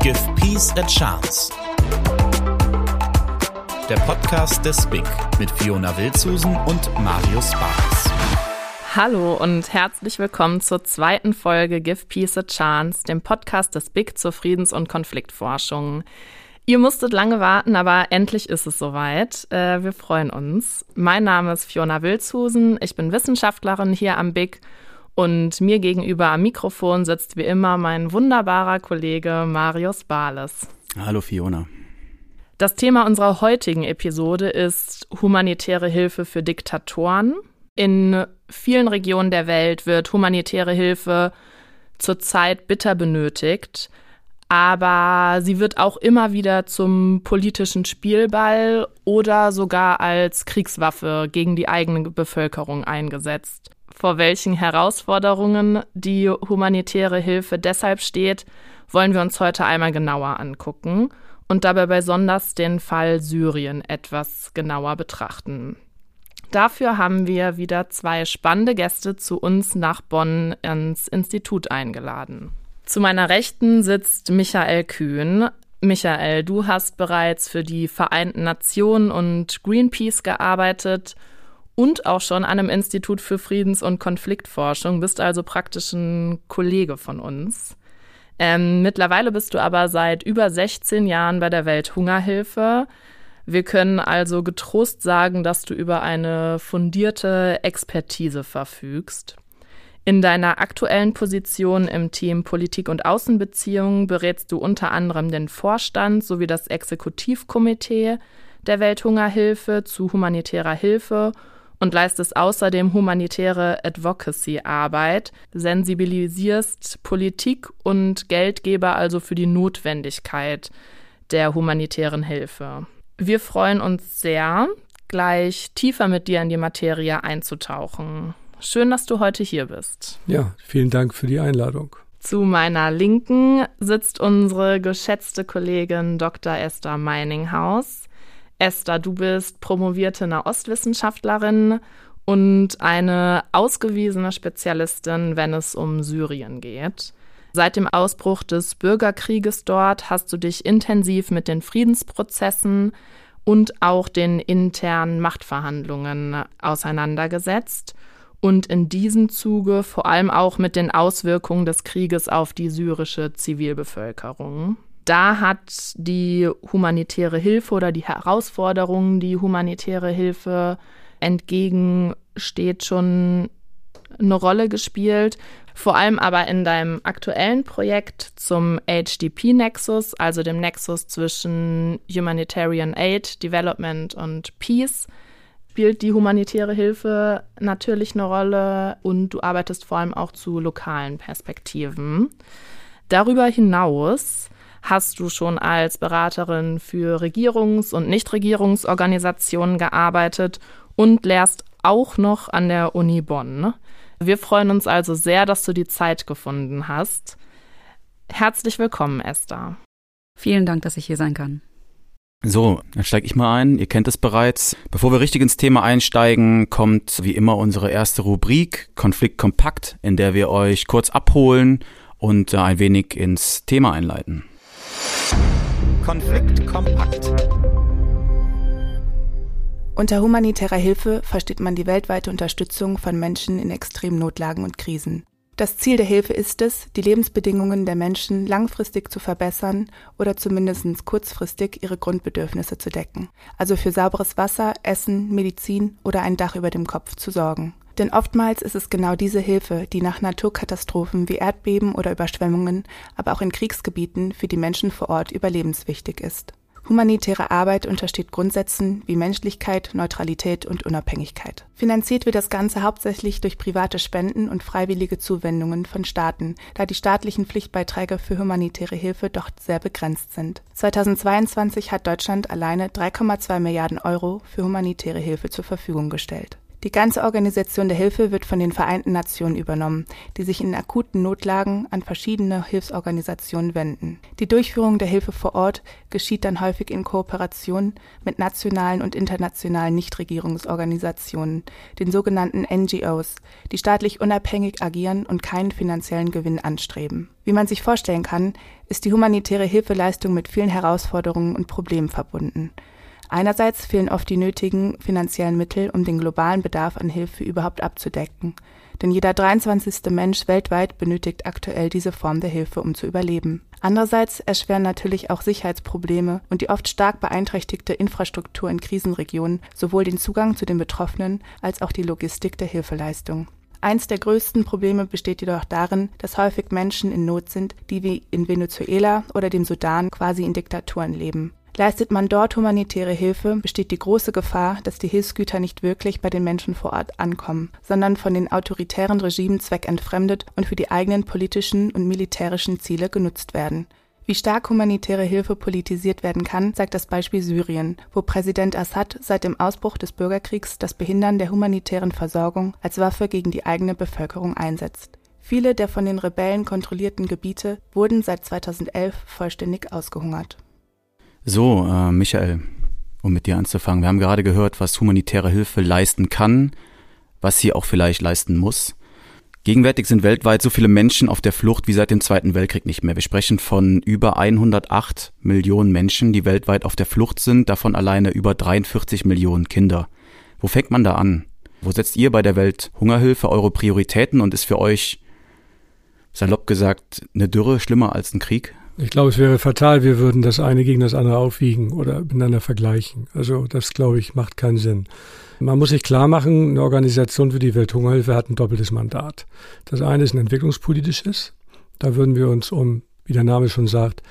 Give Peace a Chance. Der Podcast des BIG mit Fiona Wildsusen und Marius Barnes. Hallo und herzlich willkommen zur zweiten Folge Give Peace a Chance, dem Podcast des BIG zur Friedens- und Konfliktforschung. Ihr musstet lange warten, aber endlich ist es soweit. Äh, wir freuen uns. Mein Name ist Fiona Wildhusen. Ich bin Wissenschaftlerin hier am BIG und mir gegenüber am Mikrofon sitzt wie immer mein wunderbarer Kollege Marius Bales. Hallo Fiona. Das Thema unserer heutigen Episode ist humanitäre Hilfe für Diktatoren. In vielen Regionen der Welt wird humanitäre Hilfe zurzeit bitter benötigt, aber sie wird auch immer wieder zum politischen Spielball oder sogar als Kriegswaffe gegen die eigene Bevölkerung eingesetzt vor welchen Herausforderungen die humanitäre Hilfe deshalb steht, wollen wir uns heute einmal genauer angucken und dabei besonders den Fall Syrien etwas genauer betrachten. Dafür haben wir wieder zwei spannende Gäste zu uns nach Bonn ins Institut eingeladen. Zu meiner Rechten sitzt Michael Kühn. Michael, du hast bereits für die Vereinten Nationen und Greenpeace gearbeitet und auch schon an einem Institut für Friedens- und Konfliktforschung, bist also praktisch ein Kollege von uns. Ähm, mittlerweile bist du aber seit über 16 Jahren bei der Welthungerhilfe. Wir können also getrost sagen, dass du über eine fundierte Expertise verfügst. In deiner aktuellen Position im Team Politik und Außenbeziehungen berätst du unter anderem den Vorstand sowie das Exekutivkomitee der Welthungerhilfe zu humanitärer Hilfe und leistest außerdem humanitäre Advocacy-Arbeit, sensibilisierst Politik und Geldgeber also für die Notwendigkeit der humanitären Hilfe. Wir freuen uns sehr, gleich tiefer mit dir in die Materie einzutauchen. Schön, dass du heute hier bist. Ja, vielen Dank für die Einladung. Zu meiner Linken sitzt unsere geschätzte Kollegin Dr. Esther Meininghaus. Esther, du bist promovierte Nahostwissenschaftlerin und eine ausgewiesene Spezialistin, wenn es um Syrien geht. Seit dem Ausbruch des Bürgerkrieges dort hast du dich intensiv mit den Friedensprozessen und auch den internen Machtverhandlungen auseinandergesetzt und in diesem Zuge vor allem auch mit den Auswirkungen des Krieges auf die syrische Zivilbevölkerung da hat die humanitäre Hilfe oder die Herausforderungen, die humanitäre Hilfe entgegensteht, schon eine Rolle gespielt. Vor allem aber in deinem aktuellen Projekt zum HDP-Nexus, also dem Nexus zwischen Humanitarian Aid, Development und Peace, spielt die humanitäre Hilfe natürlich eine Rolle und du arbeitest vor allem auch zu lokalen Perspektiven. Darüber hinaus hast du schon als Beraterin für Regierungs- und Nichtregierungsorganisationen gearbeitet und lehrst auch noch an der Uni Bonn. Wir freuen uns also sehr, dass du die Zeit gefunden hast. Herzlich willkommen, Esther. Vielen Dank, dass ich hier sein kann. So, dann steige ich mal ein. Ihr kennt es bereits. Bevor wir richtig ins Thema einsteigen, kommt wie immer unsere erste Rubrik Konflikt kompakt, in der wir euch kurz abholen und äh, ein wenig ins Thema einleiten. Konflikt kompakt. Unter humanitärer Hilfe versteht man die weltweite Unterstützung von Menschen in extremen Notlagen und Krisen. Das Ziel der Hilfe ist es, die Lebensbedingungen der Menschen langfristig zu verbessern oder zumindest kurzfristig ihre Grundbedürfnisse zu decken, also für sauberes Wasser, Essen, Medizin oder ein Dach über dem Kopf zu sorgen. Denn oftmals ist es genau diese Hilfe, die nach Naturkatastrophen wie Erdbeben oder Überschwemmungen, aber auch in Kriegsgebieten für die Menschen vor Ort überlebenswichtig ist. Humanitäre Arbeit untersteht Grundsätzen wie Menschlichkeit, Neutralität und Unabhängigkeit. Finanziert wird das Ganze hauptsächlich durch private Spenden und freiwillige Zuwendungen von Staaten, da die staatlichen Pflichtbeiträge für humanitäre Hilfe doch sehr begrenzt sind. 2022 hat Deutschland alleine 3,2 Milliarden Euro für humanitäre Hilfe zur Verfügung gestellt. Die ganze Organisation der Hilfe wird von den Vereinten Nationen übernommen, die sich in akuten Notlagen an verschiedene Hilfsorganisationen wenden. Die Durchführung der Hilfe vor Ort geschieht dann häufig in Kooperation mit nationalen und internationalen Nichtregierungsorganisationen, den sogenannten NGOs, die staatlich unabhängig agieren und keinen finanziellen Gewinn anstreben. Wie man sich vorstellen kann, ist die humanitäre Hilfeleistung mit vielen Herausforderungen und Problemen verbunden. Einerseits fehlen oft die nötigen finanziellen Mittel, um den globalen Bedarf an Hilfe überhaupt abzudecken. Denn jeder 23. Mensch weltweit benötigt aktuell diese Form der Hilfe, um zu überleben. Andererseits erschweren natürlich auch Sicherheitsprobleme und die oft stark beeinträchtigte Infrastruktur in Krisenregionen sowohl den Zugang zu den Betroffenen als auch die Logistik der Hilfeleistung. Eins der größten Probleme besteht jedoch darin, dass häufig Menschen in Not sind, die wie in Venezuela oder dem Sudan quasi in Diktaturen leben. Leistet man dort humanitäre Hilfe, besteht die große Gefahr, dass die Hilfsgüter nicht wirklich bei den Menschen vor Ort ankommen, sondern von den autoritären Regimen zweckentfremdet und für die eigenen politischen und militärischen Ziele genutzt werden. Wie stark humanitäre Hilfe politisiert werden kann, zeigt das Beispiel Syrien, wo Präsident Assad seit dem Ausbruch des Bürgerkriegs das Behindern der humanitären Versorgung als Waffe gegen die eigene Bevölkerung einsetzt. Viele der von den Rebellen kontrollierten Gebiete wurden seit 2011 vollständig ausgehungert. So, äh, Michael, um mit dir anzufangen. Wir haben gerade gehört, was humanitäre Hilfe leisten kann, was sie auch vielleicht leisten muss. Gegenwärtig sind weltweit so viele Menschen auf der Flucht wie seit dem Zweiten Weltkrieg nicht mehr. Wir sprechen von über 108 Millionen Menschen, die weltweit auf der Flucht sind, davon alleine über 43 Millionen Kinder. Wo fängt man da an? Wo setzt ihr bei der Welthungerhilfe eure Prioritäten und ist für euch, salopp gesagt, eine Dürre schlimmer als ein Krieg? Ich glaube, es wäre fatal, wir würden das eine gegen das andere aufwiegen oder miteinander vergleichen. Also das, glaube ich, macht keinen Sinn. Man muss sich klar machen, eine Organisation wie die Welthungerhilfe hat ein doppeltes Mandat. Das eine ist ein entwicklungspolitisches. Da würden wir uns um, wie der Name schon sagt,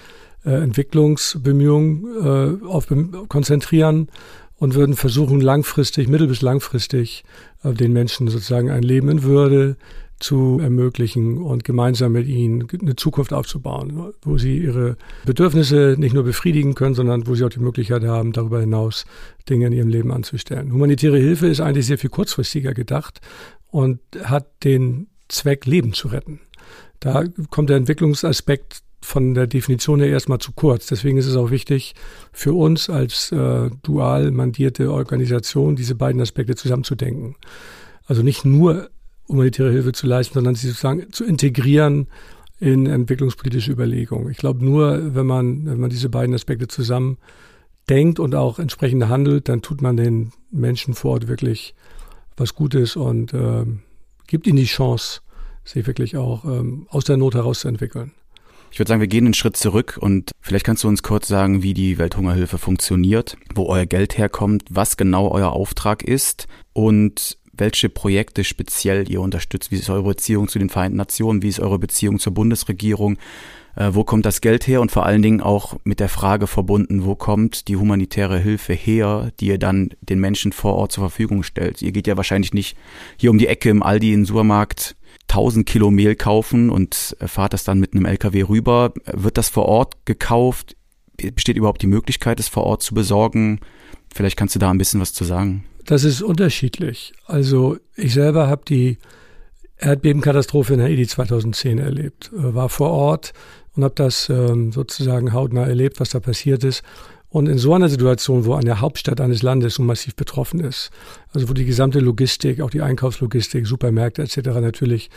äh, Entwicklungsbemühungen äh, auf, konzentrieren und würden versuchen, langfristig, mittel- bis langfristig äh, den Menschen sozusagen ein Leben in Würde, zu ermöglichen und gemeinsam mit ihnen eine Zukunft aufzubauen, wo sie ihre Bedürfnisse nicht nur befriedigen können, sondern wo sie auch die Möglichkeit haben, darüber hinaus Dinge in ihrem Leben anzustellen. Humanitäre Hilfe ist eigentlich sehr viel kurzfristiger gedacht und hat den Zweck, Leben zu retten. Da kommt der Entwicklungsaspekt von der Definition her erstmal zu kurz. Deswegen ist es auch wichtig für uns als äh, dual mandierte Organisation, diese beiden Aspekte zusammenzudenken. Also nicht nur humanitäre Hilfe zu leisten, sondern sie sozusagen zu integrieren in entwicklungspolitische Überlegungen. Ich glaube, nur wenn man, wenn man diese beiden Aspekte zusammen denkt und auch entsprechend handelt, dann tut man den Menschen vor Ort wirklich was Gutes und äh, gibt ihnen die Chance, sich wirklich auch ähm, aus der Not herauszuentwickeln. Ich würde sagen, wir gehen einen Schritt zurück und vielleicht kannst du uns kurz sagen, wie die Welthungerhilfe funktioniert, wo euer Geld herkommt, was genau euer Auftrag ist und welche Projekte speziell ihr unterstützt. Wie ist eure Beziehung zu den Vereinten Nationen? Wie ist eure Beziehung zur Bundesregierung? Äh, wo kommt das Geld her? Und vor allen Dingen auch mit der Frage verbunden, wo kommt die humanitäre Hilfe her, die ihr dann den Menschen vor Ort zur Verfügung stellt? Ihr geht ja wahrscheinlich nicht hier um die Ecke im Aldi in den Supermarkt 1000 Kilo Mehl kaufen und fahrt das dann mit einem LKW rüber. Wird das vor Ort gekauft? Besteht überhaupt die Möglichkeit, es vor Ort zu besorgen? Vielleicht kannst du da ein bisschen was zu sagen. Das ist unterschiedlich. Also ich selber habe die Erdbebenkatastrophe in Haiti 2010 erlebt, äh, war vor Ort und habe das ähm, sozusagen hautnah erlebt, was da passiert ist. Und in so einer Situation, wo eine Hauptstadt eines Landes so massiv betroffen ist, also wo die gesamte Logistik, auch die Einkaufslogistik, Supermärkte etc. natürlich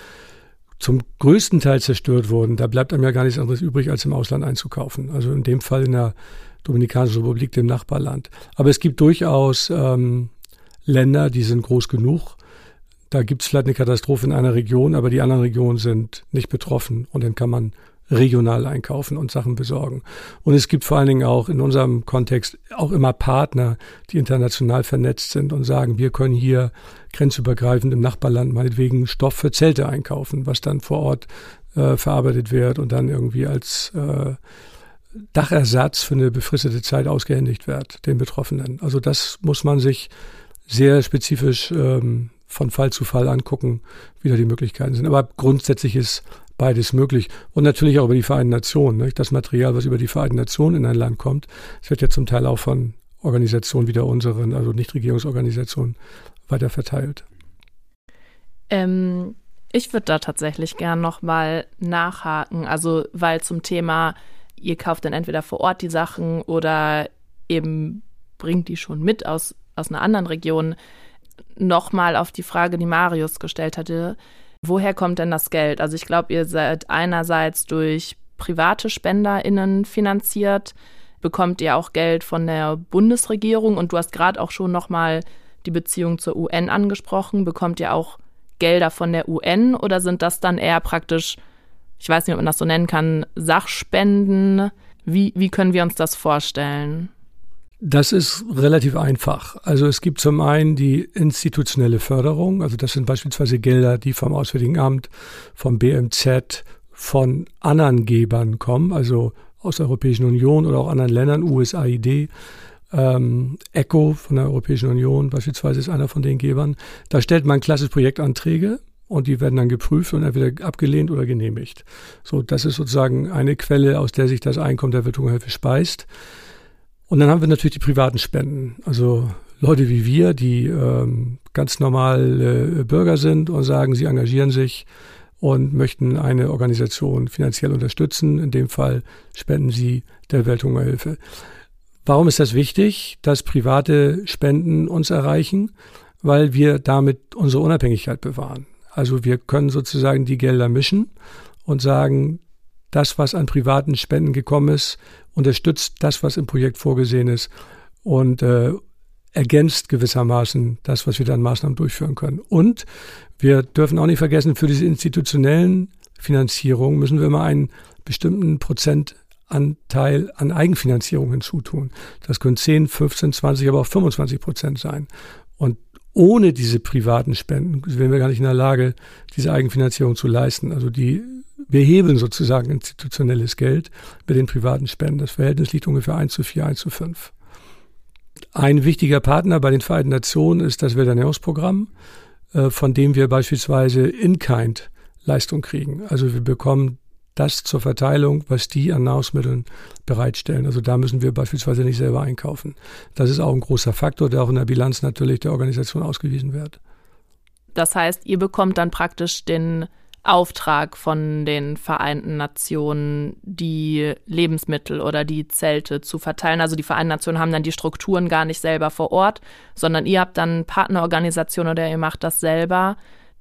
zum größten Teil zerstört wurden, da bleibt einem ja gar nichts anderes übrig, als im Ausland einzukaufen. Also in dem Fall in der Dominikanischen Republik, dem Nachbarland. Aber es gibt durchaus ähm, Länder, die sind groß genug. Da gibt es vielleicht eine Katastrophe in einer Region, aber die anderen Regionen sind nicht betroffen und dann kann man regional einkaufen und Sachen besorgen. Und es gibt vor allen Dingen auch in unserem Kontext auch immer Partner, die international vernetzt sind und sagen, wir können hier grenzübergreifend im Nachbarland meinetwegen Stoff für Zelte einkaufen, was dann vor Ort äh, verarbeitet wird und dann irgendwie als äh, Dachersatz für eine befristete Zeit ausgehändigt wird, den Betroffenen. Also das muss man sich sehr spezifisch ähm, von Fall zu Fall angucken, wie da die Möglichkeiten sind. Aber grundsätzlich ist beides möglich. Und natürlich auch über die Vereinten Nationen. Nicht? Das Material, was über die Vereinten Nationen in ein Land kommt, es wird ja zum Teil auch von Organisationen wie der unseren, also Nichtregierungsorganisationen, weiter verteilt. Ähm, ich würde da tatsächlich gern nochmal nachhaken. Also, weil zum Thema, ihr kauft dann entweder vor Ort die Sachen oder eben bringt die schon mit aus, aus einer anderen Region. Nochmal auf die Frage, die Marius gestellt hatte. Woher kommt denn das Geld? Also, ich glaube, ihr seid einerseits durch private SpenderInnen finanziert, bekommt ihr auch Geld von der Bundesregierung und du hast gerade auch schon nochmal die Beziehung zur UN angesprochen. Bekommt ihr auch Gelder von der UN oder sind das dann eher praktisch, ich weiß nicht, ob man das so nennen kann, Sachspenden? Wie, wie können wir uns das vorstellen? Das ist relativ einfach. Also es gibt zum einen die institutionelle Förderung, also das sind beispielsweise Gelder, die vom Auswärtigen Amt, vom BMZ, von anderen Gebern kommen, also aus der Europäischen Union oder auch anderen Ländern, USAID. Ähm, ECHO von der Europäischen Union beispielsweise ist einer von den Gebern. Da stellt man klassisch Projektanträge und die werden dann geprüft und entweder abgelehnt oder genehmigt. So, das ist sozusagen eine Quelle, aus der sich das Einkommen der Wirtungshilfe speist. Und dann haben wir natürlich die privaten Spenden. Also Leute wie wir, die ähm, ganz normal äh, Bürger sind und sagen, sie engagieren sich und möchten eine Organisation finanziell unterstützen. In dem Fall spenden sie der Welthungerhilfe. Warum ist das wichtig, dass private Spenden uns erreichen? Weil wir damit unsere Unabhängigkeit bewahren. Also wir können sozusagen die Gelder mischen und sagen, das, was an privaten Spenden gekommen ist, unterstützt das, was im Projekt vorgesehen ist und äh, ergänzt gewissermaßen das, was wir dann Maßnahmen durchführen können. Und wir dürfen auch nicht vergessen, für diese institutionellen Finanzierungen müssen wir immer einen bestimmten Prozentanteil an Eigenfinanzierung hinzutun. Das können 10, 15, 20, aber auch 25 Prozent sein. Und ohne diese privaten Spenden wären wir gar nicht in der Lage, diese Eigenfinanzierung zu leisten. Also die, wir hebeln sozusagen institutionelles Geld mit den privaten Spenden. Das Verhältnis liegt ungefähr 1 zu 4, 1 zu 5. Ein wichtiger Partner bei den Vereinten Nationen ist das Welternährungsprogramm, äh, von dem wir beispielsweise in-kind Leistung kriegen. Also wir bekommen das zur Verteilung, was die an Nahrungsmitteln bereitstellen. Also da müssen wir beispielsweise nicht selber einkaufen. Das ist auch ein großer Faktor, der auch in der Bilanz natürlich der Organisation ausgewiesen wird. Das heißt, ihr bekommt dann praktisch den Auftrag von den Vereinten Nationen, die Lebensmittel oder die Zelte zu verteilen. Also die Vereinten Nationen haben dann die Strukturen gar nicht selber vor Ort, sondern ihr habt dann Partnerorganisationen oder ihr macht das selber.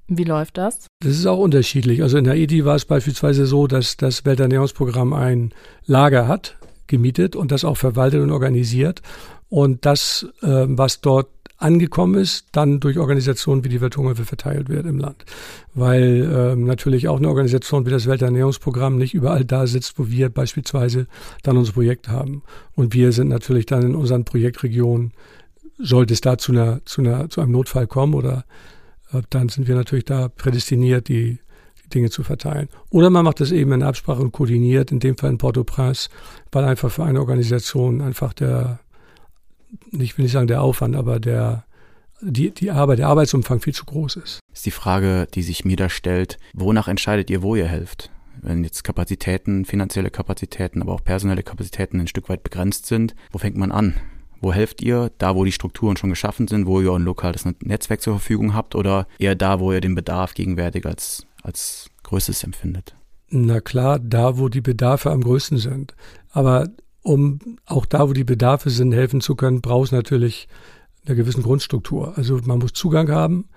Wie läuft das? Das ist auch unterschiedlich. Also in Haiti war es beispielsweise so, dass das Welternährungsprogramm ein Lager hat, gemietet und das auch verwaltet und organisiert. Und das, äh, was dort angekommen ist, dann durch Organisationen wie die Welthungerhilfe verteilt wird im Land. Weil ähm, natürlich auch eine Organisation wie das Welternährungsprogramm nicht überall da sitzt, wo wir beispielsweise dann unser Projekt haben. Und wir sind natürlich dann in unseren Projektregionen, sollte es da zu, einer, zu, einer, zu einem Notfall kommen oder äh, dann sind wir natürlich da prädestiniert, die, Dinge zu verteilen. Oder man macht das eben in Absprache und koordiniert, in dem Fall in Port-au-Prince, weil einfach für eine Organisation einfach der ich will nicht sagen der Aufwand, aber der, die, die Arbeit, der Arbeitsumfang viel zu groß ist. Ist die Frage, die sich mir da stellt, wonach entscheidet ihr, wo ihr helft? Wenn jetzt Kapazitäten, finanzielle Kapazitäten, aber auch personelle Kapazitäten ein Stück weit begrenzt sind, wo fängt man an? Wo helft ihr? Da, wo die Strukturen schon geschaffen sind, wo ihr ein lokales Netzwerk zur Verfügung habt oder eher da, wo ihr den Bedarf gegenwärtig als, als größtes empfindet? Na klar, da, wo die Bedarfe am größten sind. Aber um auch da, wo die Bedarfe sind, helfen zu können, braucht es natürlich eine gewisse Grundstruktur. Also man muss Zugang haben.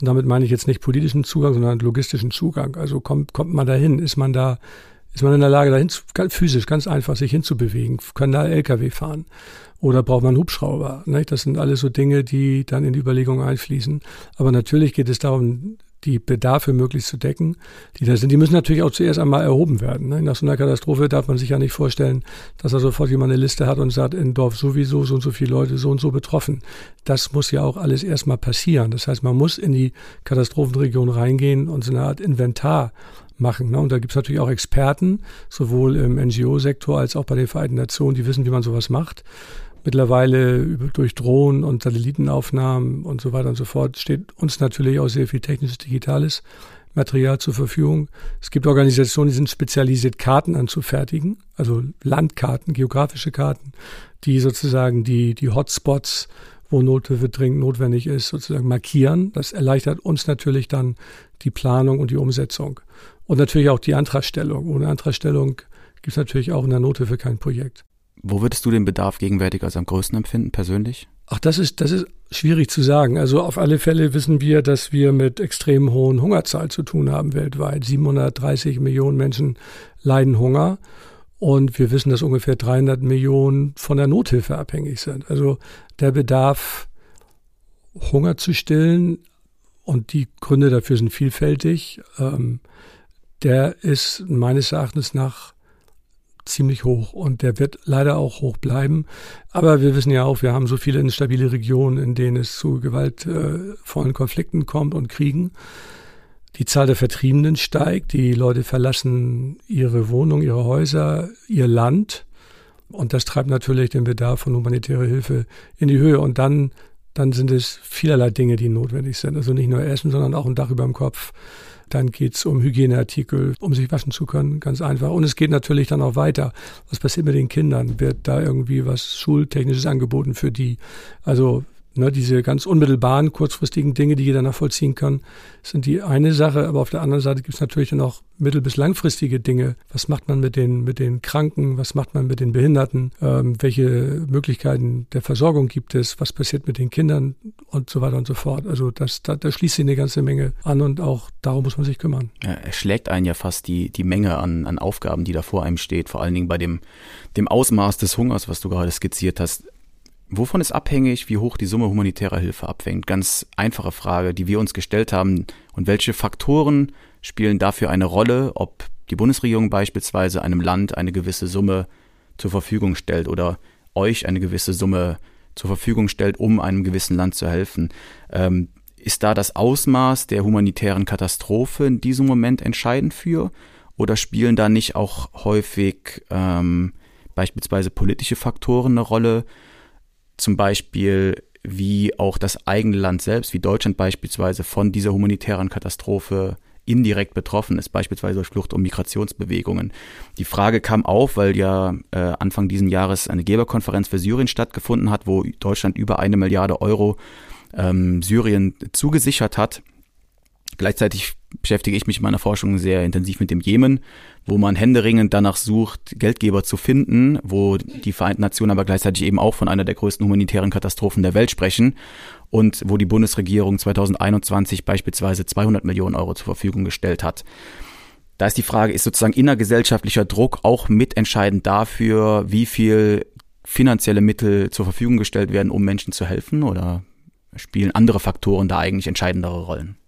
Und damit meine ich jetzt nicht politischen Zugang, sondern logistischen Zugang. Also kommt, kommt man dahin? Ist man da, ist man in der Lage, dahin zu, ganz physisch, ganz einfach sich hinzubewegen? Können da LKW fahren? Oder braucht man Hubschrauber? Das sind alles so Dinge, die dann in die Überlegungen einfließen. Aber natürlich geht es darum, die Bedarfe möglichst zu decken, die da sind. Die müssen natürlich auch zuerst einmal erhoben werden. Ne? Nach so einer Katastrophe darf man sich ja nicht vorstellen, dass da sofort jemand eine Liste hat und sagt, in Dorf sowieso so und so viele Leute so und so betroffen. Das muss ja auch alles erstmal passieren. Das heißt, man muss in die Katastrophenregion reingehen und so eine Art Inventar machen. Ne? Und da gibt es natürlich auch Experten, sowohl im NGO-Sektor als auch bei den Vereinten Nationen, die wissen, wie man sowas macht. Mittlerweile durch Drohnen und Satellitenaufnahmen und so weiter und so fort steht uns natürlich auch sehr viel technisches, digitales Material zur Verfügung. Es gibt Organisationen, die sind spezialisiert, Karten anzufertigen, also Landkarten, geografische Karten, die sozusagen die, die Hotspots, wo Nothilfe dringend notwendig ist, sozusagen markieren. Das erleichtert uns natürlich dann die Planung und die Umsetzung. Und natürlich auch die Antragstellung. Ohne Antragstellung gibt es natürlich auch in der Nothilfe kein Projekt. Wo würdest du den Bedarf gegenwärtig als am größten empfinden, persönlich? Ach, das ist, das ist schwierig zu sagen. Also auf alle Fälle wissen wir, dass wir mit extrem hohen Hungerzahlen zu tun haben weltweit. 730 Millionen Menschen leiden Hunger. Und wir wissen, dass ungefähr 300 Millionen von der Nothilfe abhängig sind. Also der Bedarf, Hunger zu stillen, und die Gründe dafür sind vielfältig, ähm, der ist meines Erachtens nach ziemlich hoch und der wird leider auch hoch bleiben. Aber wir wissen ja auch, wir haben so viele instabile Regionen, in denen es zu gewaltvollen Konflikten kommt und Kriegen. Die Zahl der Vertriebenen steigt, die Leute verlassen ihre Wohnung, ihre Häuser, ihr Land. Und das treibt natürlich den Bedarf von humanitärer Hilfe in die Höhe. Und dann, dann sind es vielerlei Dinge, die notwendig sind. Also nicht nur Essen, sondern auch ein Dach über dem Kopf, dann geht's um Hygieneartikel, um sich waschen zu können, ganz einfach. Und es geht natürlich dann auch weiter. Was passiert mit den Kindern? Wird da irgendwie was Schultechnisches angeboten für die? Also Ne, diese ganz unmittelbaren, kurzfristigen Dinge, die jeder nachvollziehen kann, sind die eine Sache. Aber auf der anderen Seite gibt es natürlich dann auch mittel- bis langfristige Dinge. Was macht man mit den, mit den Kranken? Was macht man mit den Behinderten? Ähm, welche Möglichkeiten der Versorgung gibt es? Was passiert mit den Kindern? Und so weiter und so fort. Also das, da, da schließt sich eine ganze Menge an und auch darum muss man sich kümmern. Ja, er schlägt einen ja fast die, die Menge an, an Aufgaben, die da vor einem steht. Vor allen Dingen bei dem, dem Ausmaß des Hungers, was du gerade skizziert hast Wovon ist abhängig, wie hoch die Summe humanitärer Hilfe abhängt? Ganz einfache Frage, die wir uns gestellt haben. Und welche Faktoren spielen dafür eine Rolle, ob die Bundesregierung beispielsweise einem Land eine gewisse Summe zur Verfügung stellt oder euch eine gewisse Summe zur Verfügung stellt, um einem gewissen Land zu helfen? Ähm, ist da das Ausmaß der humanitären Katastrophe in diesem Moment entscheidend für? Oder spielen da nicht auch häufig ähm, beispielsweise politische Faktoren eine Rolle? Zum Beispiel wie auch das eigene Land selbst, wie Deutschland beispielsweise von dieser humanitären Katastrophe indirekt betroffen ist, beispielsweise durch Flucht- und Migrationsbewegungen. Die Frage kam auf, weil ja äh, Anfang diesen Jahres eine Geberkonferenz für Syrien stattgefunden hat, wo Deutschland über eine Milliarde Euro ähm, Syrien zugesichert hat. Gleichzeitig beschäftige ich mich in meiner Forschung sehr intensiv mit dem Jemen, wo man händeringend danach sucht, Geldgeber zu finden, wo die Vereinten Nationen aber gleichzeitig eben auch von einer der größten humanitären Katastrophen der Welt sprechen und wo die Bundesregierung 2021 beispielsweise 200 Millionen Euro zur Verfügung gestellt hat. Da ist die Frage, ist sozusagen innergesellschaftlicher Druck auch mitentscheidend dafür, wie viel finanzielle Mittel zur Verfügung gestellt werden, um Menschen zu helfen oder spielen andere Faktoren da eigentlich entscheidendere Rollen?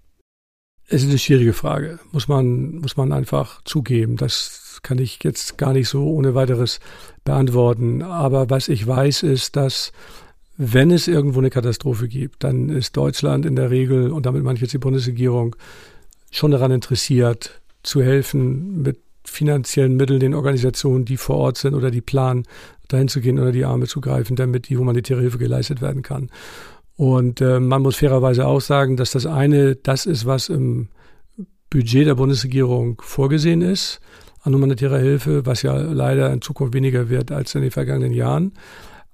Es ist eine schwierige Frage, muss man, muss man einfach zugeben. Das kann ich jetzt gar nicht so ohne weiteres beantworten. Aber was ich weiß, ist, dass wenn es irgendwo eine Katastrophe gibt, dann ist Deutschland in der Regel, und damit meine ich jetzt die Bundesregierung, schon daran interessiert, zu helfen mit finanziellen Mitteln den Organisationen, die vor Ort sind oder die planen, dahin zu gehen oder die Arme zu greifen, damit die humanitäre Hilfe geleistet werden kann. Und äh, man muss fairerweise auch sagen, dass das eine das ist, was im Budget der Bundesregierung vorgesehen ist an humanitärer Hilfe, was ja leider in Zukunft weniger wird als in den vergangenen Jahren.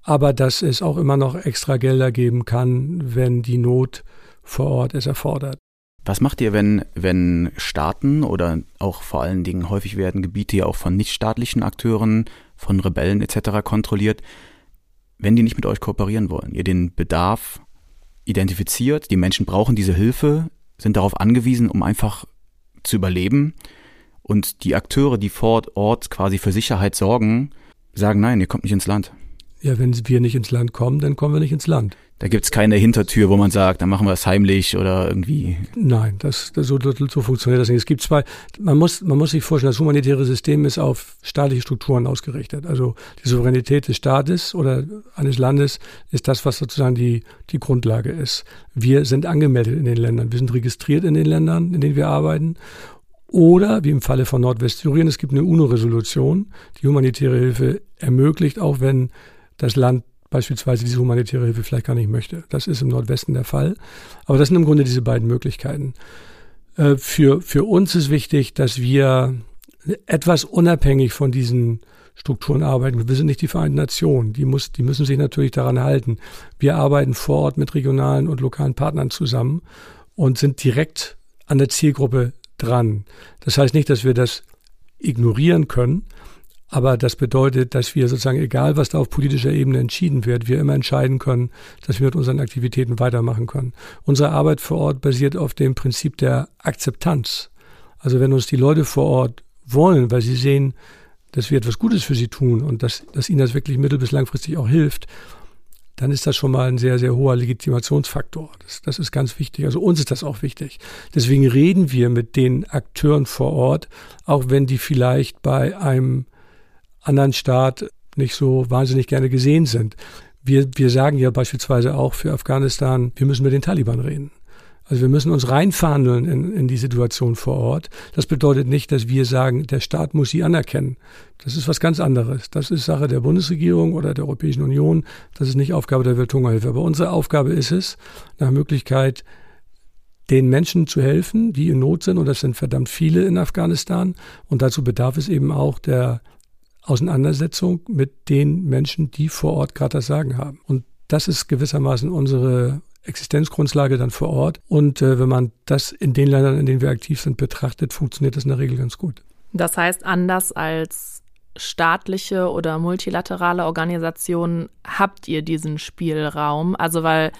Aber dass es auch immer noch extra Gelder geben kann, wenn die Not vor Ort es erfordert. Was macht ihr, wenn, wenn Staaten oder auch vor allen Dingen häufig werden Gebiete ja auch von nichtstaatlichen Akteuren, von Rebellen etc. kontrolliert, wenn die nicht mit euch kooperieren wollen, ihr den Bedarf identifiziert, die Menschen brauchen diese Hilfe, sind darauf angewiesen, um einfach zu überleben. Und die Akteure, die vor Ort quasi für Sicherheit sorgen, sagen, nein, ihr kommt nicht ins Land. Ja, wenn wir nicht ins Land kommen, dann kommen wir nicht ins Land. Da gibt's keine Hintertür, wo man sagt, dann machen wir es heimlich oder irgendwie. Nein, das, das so, so funktioniert das nicht. Es gibt zwei, man muss, man muss sich vorstellen, das humanitäre System ist auf staatliche Strukturen ausgerichtet. Also die Souveränität des Staates oder eines Landes ist das, was sozusagen die, die Grundlage ist. Wir sind angemeldet in den Ländern, wir sind registriert in den Ländern, in denen wir arbeiten. Oder, wie im Falle von Nordwestsyrien, es gibt eine UNO-Resolution, die humanitäre Hilfe ermöglicht, auch wenn das Land beispielsweise diese humanitäre Hilfe vielleicht gar nicht möchte. Das ist im Nordwesten der Fall. Aber das sind im Grunde diese beiden Möglichkeiten. Äh, für, für uns ist wichtig, dass wir etwas unabhängig von diesen Strukturen arbeiten. Wir sind nicht die Vereinten Nationen. Die, muss, die müssen sich natürlich daran halten. Wir arbeiten vor Ort mit regionalen und lokalen Partnern zusammen und sind direkt an der Zielgruppe dran. Das heißt nicht, dass wir das ignorieren können, aber das bedeutet, dass wir sozusagen, egal was da auf politischer Ebene entschieden wird, wir immer entscheiden können, dass wir mit unseren Aktivitäten weitermachen können. Unsere Arbeit vor Ort basiert auf dem Prinzip der Akzeptanz. Also wenn uns die Leute vor Ort wollen, weil sie sehen, dass wir etwas Gutes für sie tun und dass, dass ihnen das wirklich mittel- bis langfristig auch hilft, dann ist das schon mal ein sehr, sehr hoher Legitimationsfaktor. Das, das ist ganz wichtig. Also uns ist das auch wichtig. Deswegen reden wir mit den Akteuren vor Ort, auch wenn die vielleicht bei einem anderen Staat nicht so wahnsinnig gerne gesehen sind. Wir, wir sagen ja beispielsweise auch für Afghanistan, wir müssen mit den Taliban reden. Also wir müssen uns reinverhandeln in, in die Situation vor Ort. Das bedeutet nicht, dass wir sagen, der Staat muss sie anerkennen. Das ist was ganz anderes. Das ist Sache der Bundesregierung oder der Europäischen Union. Das ist nicht Aufgabe der Welthungerhilfe. Aber unsere Aufgabe ist es, nach Möglichkeit den Menschen zu helfen, die in Not sind. Und das sind verdammt viele in Afghanistan. Und dazu bedarf es eben auch der Auseinandersetzung mit den Menschen, die vor Ort gerade das Sagen haben. Und das ist gewissermaßen unsere Existenzgrundlage dann vor Ort. Und äh, wenn man das in den Ländern, in denen wir aktiv sind, betrachtet, funktioniert das in der Regel ganz gut. Das heißt, anders als staatliche oder multilaterale Organisationen habt ihr diesen Spielraum. Also weil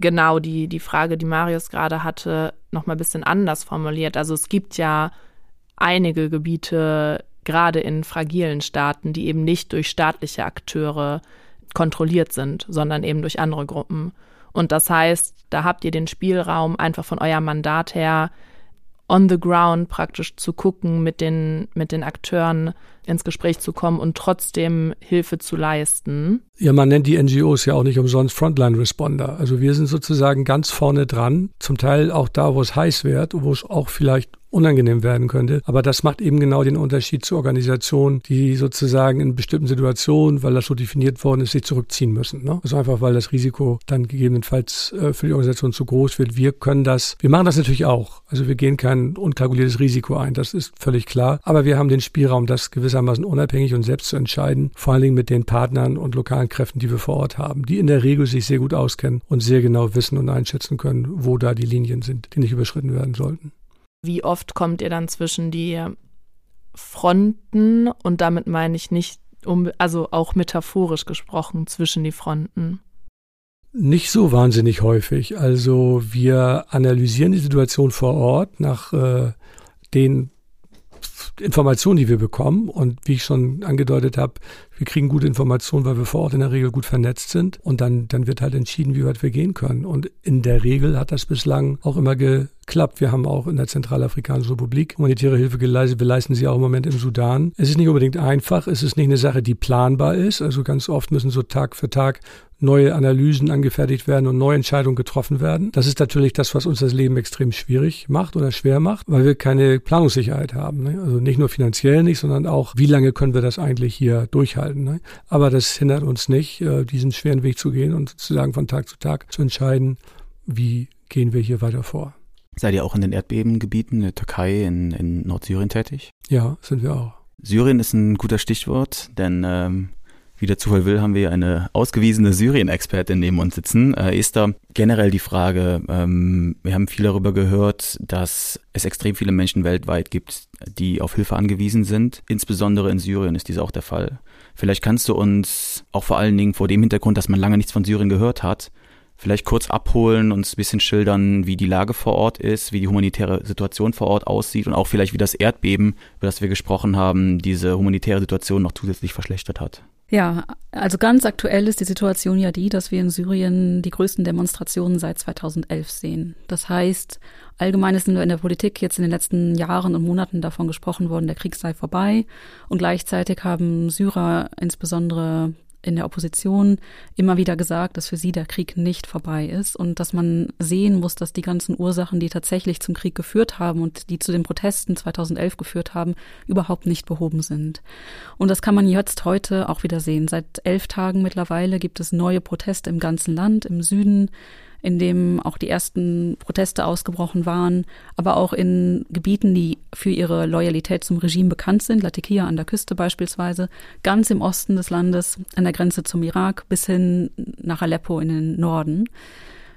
genau die, die Frage, die Marius gerade hatte, noch mal ein bisschen anders formuliert. Also es gibt ja einige Gebiete, gerade in fragilen Staaten, die eben nicht durch staatliche Akteure kontrolliert sind, sondern eben durch andere Gruppen. Und das heißt, da habt ihr den Spielraum, einfach von eurem Mandat her on the ground praktisch zu gucken, mit den, mit den Akteuren ins Gespräch zu kommen und trotzdem Hilfe zu leisten. Ja, man nennt die NGOs ja auch nicht umsonst Frontline Responder. Also wir sind sozusagen ganz vorne dran, zum Teil auch da, wo es heiß wird, wo es auch vielleicht unangenehm werden könnte. Aber das macht eben genau den Unterschied zu Organisationen, die sozusagen in bestimmten Situationen, weil das so definiert worden ist, sich zurückziehen müssen. Ne? Also einfach, weil das Risiko dann gegebenenfalls äh, für die Organisation zu groß wird. Wir können das, wir machen das natürlich auch. Also wir gehen kein unkalkuliertes Risiko ein, das ist völlig klar. Aber wir haben den Spielraum, das gewissermaßen unabhängig und selbst zu entscheiden, vor allen Dingen mit den Partnern und lokalen Kräften, die wir vor Ort haben, die in der Regel sich sehr gut auskennen und sehr genau wissen und einschätzen können, wo da die Linien sind, die nicht überschritten werden sollten. Wie oft kommt ihr dann zwischen die Fronten und damit meine ich nicht, um, also auch metaphorisch gesprochen, zwischen die Fronten? Nicht so wahnsinnig häufig. Also wir analysieren die Situation vor Ort nach äh, den Informationen, die wir bekommen. Und wie ich schon angedeutet habe, wir kriegen gute Informationen, weil wir vor Ort in der Regel gut vernetzt sind. Und dann, dann wird halt entschieden, wie weit wir gehen können. Und in der Regel hat das bislang auch immer geklappt. Wir haben auch in der Zentralafrikanischen Republik humanitäre Hilfe geleistet. Wir leisten sie auch im Moment im Sudan. Es ist nicht unbedingt einfach. Es ist nicht eine Sache, die planbar ist. Also ganz oft müssen so Tag für Tag neue Analysen angefertigt werden und neue Entscheidungen getroffen werden. Das ist natürlich das, was uns das Leben extrem schwierig macht oder schwer macht, weil wir keine Planungssicherheit haben. Ne? Also nicht nur finanziell nicht, sondern auch, wie lange können wir das eigentlich hier durchhalten. Ne? Aber das hindert uns nicht, äh, diesen schweren Weg zu gehen und sozusagen von Tag zu Tag zu entscheiden, wie gehen wir hier weiter vor. Seid ihr auch in den Erdbebengebieten in der Türkei, in, in Nordsyrien tätig? Ja, sind wir auch. Syrien ist ein guter Stichwort, denn ähm, wie der Zufall will, haben wir eine ausgewiesene Syrien-Expertin neben uns sitzen. Äh, Esther, generell die Frage, ähm, wir haben viel darüber gehört, dass es extrem viele Menschen weltweit gibt, die auf Hilfe angewiesen sind. Insbesondere in Syrien ist dies auch der Fall. Vielleicht kannst du uns auch vor allen Dingen vor dem Hintergrund, dass man lange nichts von Syrien gehört hat, vielleicht kurz abholen, uns ein bisschen schildern, wie die Lage vor Ort ist, wie die humanitäre Situation vor Ort aussieht und auch vielleicht, wie das Erdbeben, über das wir gesprochen haben, diese humanitäre Situation noch zusätzlich verschlechtert hat. Ja, also ganz aktuell ist die Situation ja die, dass wir in Syrien die größten Demonstrationen seit 2011 sehen. Das heißt, allgemein ist in der Politik jetzt in den letzten Jahren und Monaten davon gesprochen worden, der Krieg sei vorbei. Und gleichzeitig haben Syrer insbesondere in der Opposition immer wieder gesagt, dass für sie der Krieg nicht vorbei ist und dass man sehen muss, dass die ganzen Ursachen, die tatsächlich zum Krieg geführt haben und die zu den Protesten 2011 geführt haben, überhaupt nicht behoben sind. Und das kann man jetzt heute auch wieder sehen. Seit elf Tagen mittlerweile gibt es neue Proteste im ganzen Land, im Süden, in dem auch die ersten Proteste ausgebrochen waren, aber auch in Gebieten, die für ihre Loyalität zum Regime bekannt sind, Latakia an der Küste beispielsweise, ganz im Osten des Landes, an der Grenze zum Irak bis hin nach Aleppo in den Norden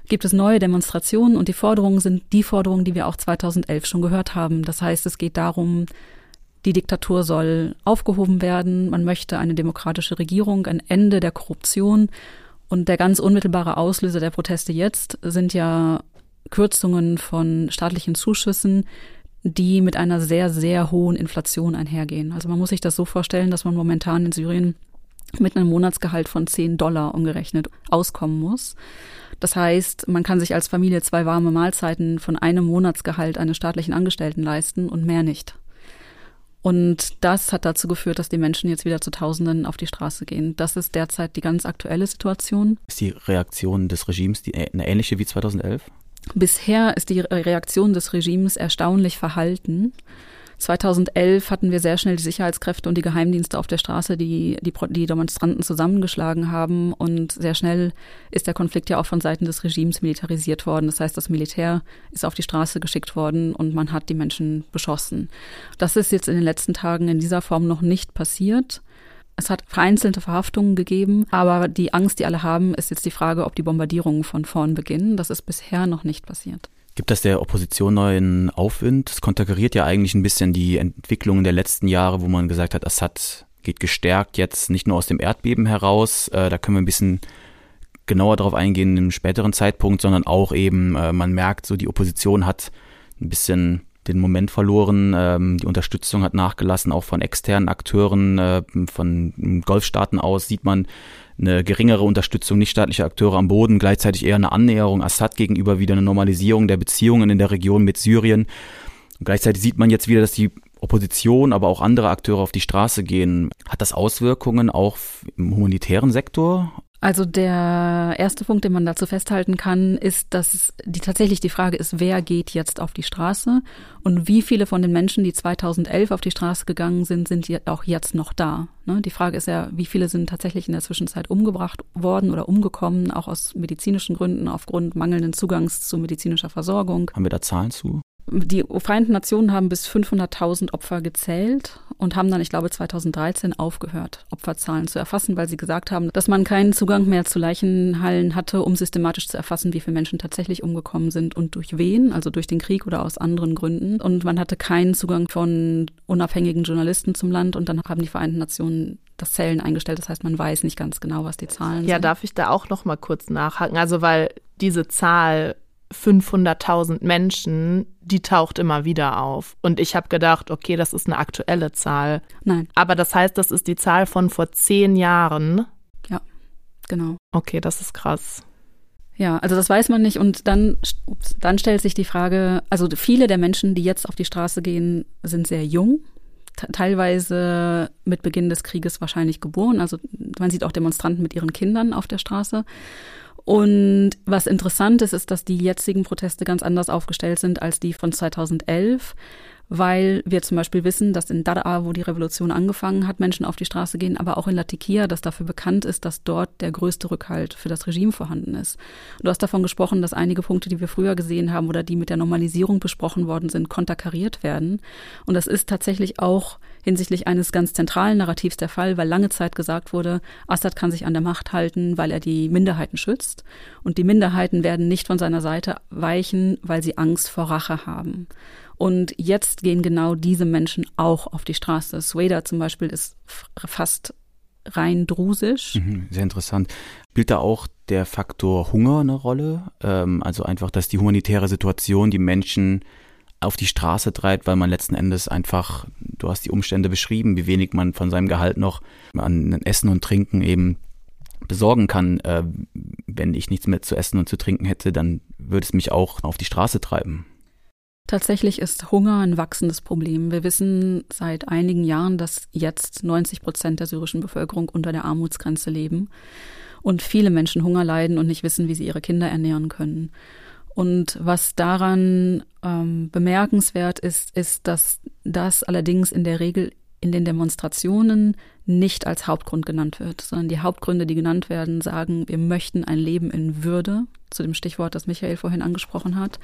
gibt es neue Demonstrationen und die Forderungen sind die Forderungen, die wir auch 2011 schon gehört haben. Das heißt, es geht darum, die Diktatur soll aufgehoben werden, man möchte eine demokratische Regierung, ein Ende der Korruption und der ganz unmittelbare Auslöser der Proteste jetzt sind ja Kürzungen von staatlichen Zuschüssen, die mit einer sehr, sehr hohen Inflation einhergehen. Also man muss sich das so vorstellen, dass man momentan in Syrien mit einem Monatsgehalt von 10 Dollar umgerechnet auskommen muss. Das heißt, man kann sich als Familie zwei warme Mahlzeiten von einem Monatsgehalt eines staatlichen Angestellten leisten und mehr nicht. Und das hat dazu geführt, dass die Menschen jetzt wieder zu Tausenden auf die Straße gehen. Das ist derzeit die ganz aktuelle Situation. Ist die Reaktion des Regimes die, eine ähnliche wie 2011? Bisher ist die Reaktion des Regimes erstaunlich verhalten. 2011 hatten wir sehr schnell die Sicherheitskräfte und die Geheimdienste auf der Straße, die, die die Demonstranten zusammengeschlagen haben. Und sehr schnell ist der Konflikt ja auch von Seiten des Regimes militarisiert worden. Das heißt, das Militär ist auf die Straße geschickt worden und man hat die Menschen beschossen. Das ist jetzt in den letzten Tagen in dieser Form noch nicht passiert. Es hat vereinzelte Verhaftungen gegeben, aber die Angst, die alle haben, ist jetzt die Frage, ob die Bombardierungen von vorn beginnen. Das ist bisher noch nicht passiert. Gibt das der Opposition neuen Aufwind? Es konterkariert ja eigentlich ein bisschen die Entwicklungen der letzten Jahre, wo man gesagt hat, Assad geht gestärkt jetzt nicht nur aus dem Erdbeben heraus, äh, da können wir ein bisschen genauer darauf eingehen im späteren Zeitpunkt, sondern auch eben, äh, man merkt so, die Opposition hat ein bisschen den Moment verloren, ähm, die Unterstützung hat nachgelassen, auch von externen Akteuren, äh, von Golfstaaten aus sieht man, eine geringere Unterstützung nichtstaatlicher Akteure am Boden, gleichzeitig eher eine Annäherung Assad gegenüber, wieder eine Normalisierung der Beziehungen in der Region mit Syrien. Und gleichzeitig sieht man jetzt wieder, dass die Opposition, aber auch andere Akteure auf die Straße gehen. Hat das Auswirkungen auch im humanitären Sektor? Also der erste Punkt, den man dazu festhalten kann, ist, dass die tatsächlich die Frage ist, wer geht jetzt auf die Straße und wie viele von den Menschen, die 2011 auf die Straße gegangen sind, sind auch jetzt noch da. Ne? Die Frage ist ja, wie viele sind tatsächlich in der Zwischenzeit umgebracht worden oder umgekommen, auch aus medizinischen Gründen, aufgrund mangelnden Zugangs zu medizinischer Versorgung. Haben wir da Zahlen zu? Die Vereinten Nationen haben bis 500.000 Opfer gezählt und haben dann, ich glaube, 2013 aufgehört, Opferzahlen zu erfassen, weil sie gesagt haben, dass man keinen Zugang mehr zu Leichenhallen hatte, um systematisch zu erfassen, wie viele Menschen tatsächlich umgekommen sind und durch wen, also durch den Krieg oder aus anderen Gründen. Und man hatte keinen Zugang von unabhängigen Journalisten zum Land und dann haben die Vereinten Nationen das Zählen eingestellt. Das heißt, man weiß nicht ganz genau, was die Zahlen ja, sind. Ja, darf ich da auch noch mal kurz nachhaken? Also, weil diese Zahl 500.000 Menschen, die taucht immer wieder auf. Und ich habe gedacht, okay, das ist eine aktuelle Zahl. Nein. Aber das heißt, das ist die Zahl von vor zehn Jahren. Ja, genau. Okay, das ist krass. Ja, also das weiß man nicht. Und dann, ups, dann stellt sich die Frage, also viele der Menschen, die jetzt auf die Straße gehen, sind sehr jung teilweise mit Beginn des Krieges wahrscheinlich geboren. Also man sieht auch Demonstranten mit ihren Kindern auf der Straße. Und was interessant ist, ist, dass die jetzigen Proteste ganz anders aufgestellt sind als die von 2011 weil wir zum Beispiel wissen, dass in Daraa, wo die Revolution angefangen hat, Menschen auf die Straße gehen, aber auch in Latakia, das dafür bekannt ist, dass dort der größte Rückhalt für das Regime vorhanden ist. Du hast davon gesprochen, dass einige Punkte, die wir früher gesehen haben oder die mit der Normalisierung besprochen worden sind, konterkariert werden. Und das ist tatsächlich auch hinsichtlich eines ganz zentralen Narrativs der Fall, weil lange Zeit gesagt wurde, Assad kann sich an der Macht halten, weil er die Minderheiten schützt. Und die Minderheiten werden nicht von seiner Seite weichen, weil sie Angst vor Rache haben. Und jetzt gehen genau diese Menschen auch auf die Straße. Sweda zum Beispiel ist fast rein drusisch. Mhm, sehr interessant. Spielt da auch der Faktor Hunger eine Rolle? Ähm, also einfach, dass die humanitäre Situation die Menschen auf die Straße treibt, weil man letzten Endes einfach, du hast die Umstände beschrieben, wie wenig man von seinem Gehalt noch an Essen und Trinken eben besorgen kann. Äh, wenn ich nichts mehr zu essen und zu trinken hätte, dann würde es mich auch auf die Straße treiben. Tatsächlich ist Hunger ein wachsendes Problem. Wir wissen seit einigen Jahren, dass jetzt 90 Prozent der syrischen Bevölkerung unter der Armutsgrenze leben und viele Menschen Hunger leiden und nicht wissen, wie sie ihre Kinder ernähren können. Und was daran ähm, bemerkenswert ist, ist, dass das allerdings in der Regel in den Demonstrationen nicht als Hauptgrund genannt wird, sondern die Hauptgründe, die genannt werden, sagen, wir möchten ein Leben in Würde, zu dem Stichwort, das Michael vorhin angesprochen hat.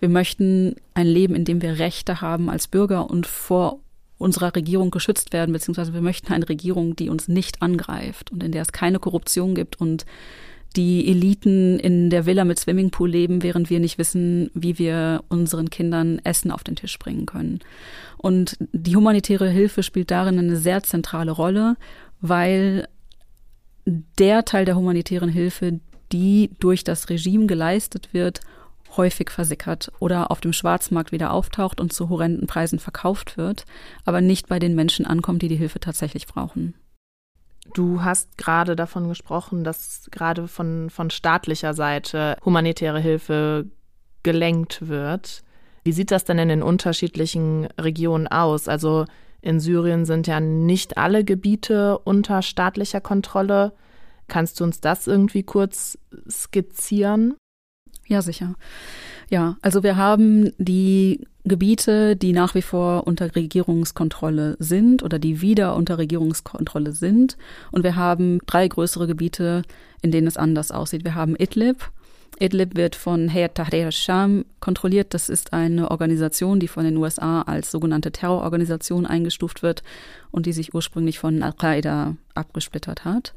Wir möchten ein Leben, in dem wir Rechte haben als Bürger und vor unserer Regierung geschützt werden, beziehungsweise wir möchten eine Regierung, die uns nicht angreift und in der es keine Korruption gibt und die Eliten in der Villa mit Swimmingpool leben, während wir nicht wissen, wie wir unseren Kindern Essen auf den Tisch bringen können. Und die humanitäre Hilfe spielt darin eine sehr zentrale Rolle, weil der Teil der humanitären Hilfe, die durch das Regime geleistet wird, häufig versickert oder auf dem Schwarzmarkt wieder auftaucht und zu horrenden Preisen verkauft wird, aber nicht bei den Menschen ankommt, die die Hilfe tatsächlich brauchen. Du hast gerade davon gesprochen, dass gerade von, von staatlicher Seite humanitäre Hilfe gelenkt wird. Wie sieht das denn in den unterschiedlichen Regionen aus? Also in Syrien sind ja nicht alle Gebiete unter staatlicher Kontrolle. Kannst du uns das irgendwie kurz skizzieren? Ja, sicher. Ja, also wir haben die Gebiete, die nach wie vor unter Regierungskontrolle sind oder die wieder unter Regierungskontrolle sind. Und wir haben drei größere Gebiete, in denen es anders aussieht. Wir haben Idlib. Idlib wird von Hayat Tahrir al-Sham kontrolliert. Das ist eine Organisation, die von den USA als sogenannte Terrororganisation eingestuft wird und die sich ursprünglich von Al-Qaida abgesplittert hat.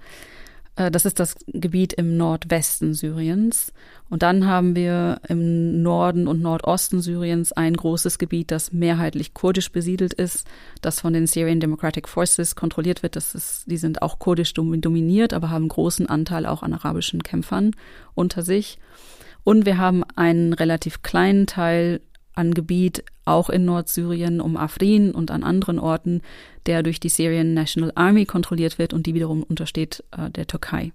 Äh, das ist das Gebiet im Nordwesten Syriens. Und dann haben wir im Norden und Nordosten Syriens ein großes Gebiet, das mehrheitlich kurdisch besiedelt ist, das von den Syrian Democratic Forces kontrolliert wird. Das ist, die sind auch kurdisch dominiert, aber haben großen Anteil auch an arabischen Kämpfern unter sich. Und wir haben einen relativ kleinen Teil an Gebiet, auch in Nordsyrien, um Afrin und an anderen Orten, der durch die Syrian National Army kontrolliert wird und die wiederum untersteht äh, der Türkei.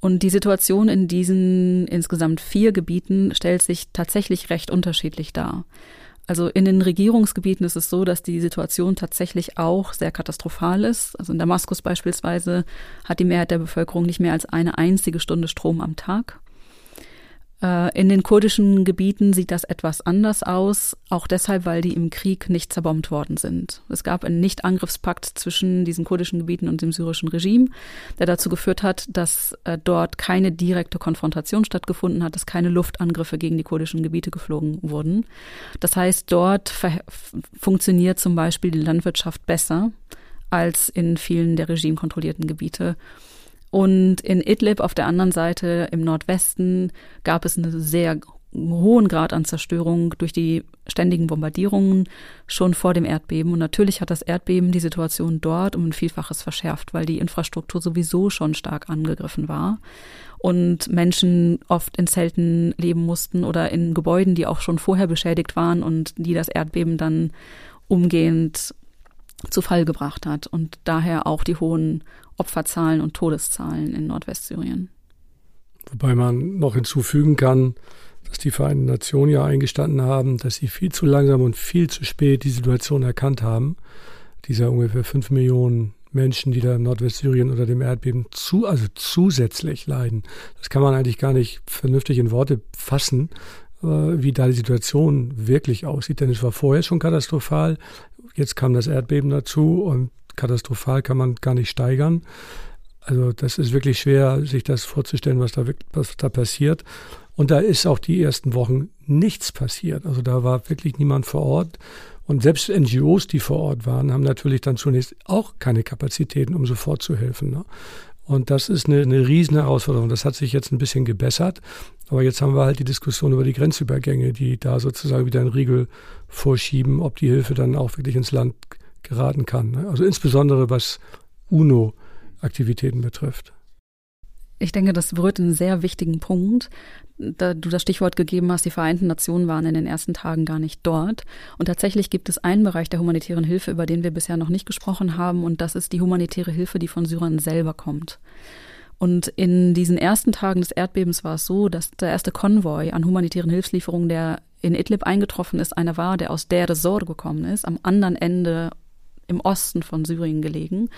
Und die Situation in diesen insgesamt vier Gebieten stellt sich tatsächlich recht unterschiedlich dar. Also in den Regierungsgebieten ist es so, dass die Situation tatsächlich auch sehr katastrophal ist. Also in Damaskus beispielsweise hat die Mehrheit der Bevölkerung nicht mehr als eine einzige Stunde Strom am Tag. Äh, in den kurdischen Gebieten sieht das etwas anders aus, auch deshalb, weil die im Krieg nicht zerbombt worden sind. Es gab einen Nichtangriffspakt zwischen diesen kurdischen Gebieten und dem syrischen Regime, der dazu geführt hat, dass äh, dort keine direkte Konfrontation stattgefunden hat, dass keine Luftangriffe gegen die kurdischen Gebiete geflogen wurden. Das heißt, dort funktioniert zum Beispiel die Landwirtschaft besser als in vielen der regimekontrollierten Gebiete. Und in Idlib auf der anderen Seite im Nordwesten gab es einen sehr hohen Grad an Zerstörung durch die ständigen Bombardierungen schon vor dem Erdbeben. Und natürlich hat das Erdbeben die Situation dort um ein Vielfaches verschärft, weil die Infrastruktur sowieso schon stark angegriffen war und Menschen oft in Zelten leben mussten oder in Gebäuden, die auch schon vorher beschädigt waren und die das Erdbeben dann umgehend zu Fall gebracht hat und daher auch die hohen Opferzahlen und Todeszahlen in Nordwestsyrien. Wobei man noch hinzufügen kann, dass die Vereinten Nationen ja eingestanden haben, dass sie viel zu langsam und viel zu spät die Situation erkannt haben. Dieser ungefähr fünf Millionen Menschen, die da im Nordwestsyrien unter dem Erdbeben zu, also zusätzlich leiden. Das kann man eigentlich gar nicht vernünftig in Worte fassen, äh, wie da die Situation wirklich aussieht. Denn es war vorher schon katastrophal. Jetzt kam das Erdbeben dazu und katastrophal kann man gar nicht steigern. Also das ist wirklich schwer, sich das vorzustellen, was da, was da passiert. Und da ist auch die ersten Wochen nichts passiert. Also da war wirklich niemand vor Ort. Und selbst NGOs, die vor Ort waren, haben natürlich dann zunächst auch keine Kapazitäten, um sofort zu helfen. Ne? Und das ist eine, eine riesen Herausforderung. Das hat sich jetzt ein bisschen gebessert. Aber jetzt haben wir halt die Diskussion über die Grenzübergänge, die da sozusagen wieder einen Riegel vorschieben, ob die Hilfe dann auch wirklich ins Land geraten kann. Ne? Also insbesondere was UNO-Aktivitäten betrifft. Ich denke, das berührt einen sehr wichtigen Punkt. Da du das Stichwort gegeben hast, die Vereinten Nationen waren in den ersten Tagen gar nicht dort. Und tatsächlich gibt es einen Bereich der humanitären Hilfe, über den wir bisher noch nicht gesprochen haben, und das ist die humanitäre Hilfe, die von Syrern selber kommt. Und in diesen ersten Tagen des Erdbebens war es so, dass der erste Konvoi an humanitären Hilfslieferungen, der in Idlib eingetroffen ist, einer war, der aus Der Resort gekommen ist, am anderen Ende im Osten von Syrien gelegen,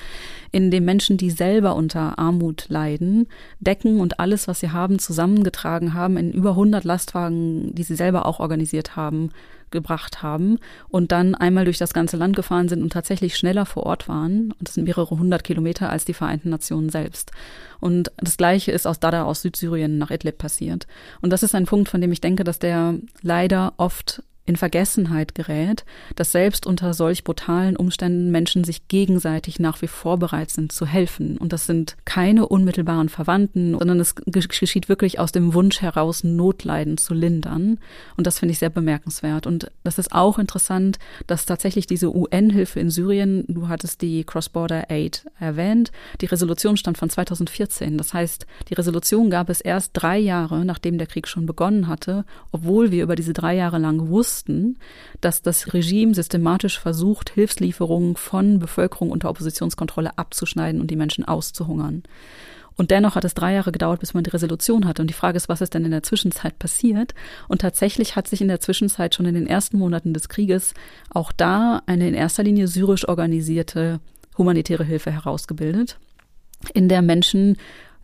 in dem Menschen, die selber unter Armut leiden, Decken und alles, was sie haben, zusammengetragen haben, in über 100 Lastwagen, die sie selber auch organisiert haben, gebracht haben und dann einmal durch das ganze Land gefahren sind und tatsächlich schneller vor Ort waren. Und das sind mehrere hundert Kilometer als die Vereinten Nationen selbst. Und das Gleiche ist aus Dada aus Südsyrien nach Idlib passiert. Und das ist ein Punkt, von dem ich denke, dass der leider oft in Vergessenheit gerät, dass selbst unter solch brutalen Umständen Menschen sich gegenseitig nach wie vor bereit sind zu helfen. Und das sind keine unmittelbaren Verwandten, sondern es geschieht wirklich aus dem Wunsch heraus, Notleiden zu lindern. Und das finde ich sehr bemerkenswert. Und das ist auch interessant, dass tatsächlich diese UN-Hilfe in Syrien, du hattest die Cross-Border Aid erwähnt, die Resolution stammt von 2014. Das heißt, die Resolution gab es erst drei Jahre, nachdem der Krieg schon begonnen hatte, obwohl wir über diese drei Jahre lang wussten, wussten, dass das Regime systematisch versucht, Hilfslieferungen von Bevölkerung unter Oppositionskontrolle abzuschneiden und die Menschen auszuhungern. Und dennoch hat es drei Jahre gedauert, bis man die Resolution hatte. Und die Frage ist, was ist denn in der Zwischenzeit passiert? Und tatsächlich hat sich in der Zwischenzeit schon in den ersten Monaten des Krieges auch da eine in erster Linie syrisch organisierte humanitäre Hilfe herausgebildet, in der Menschen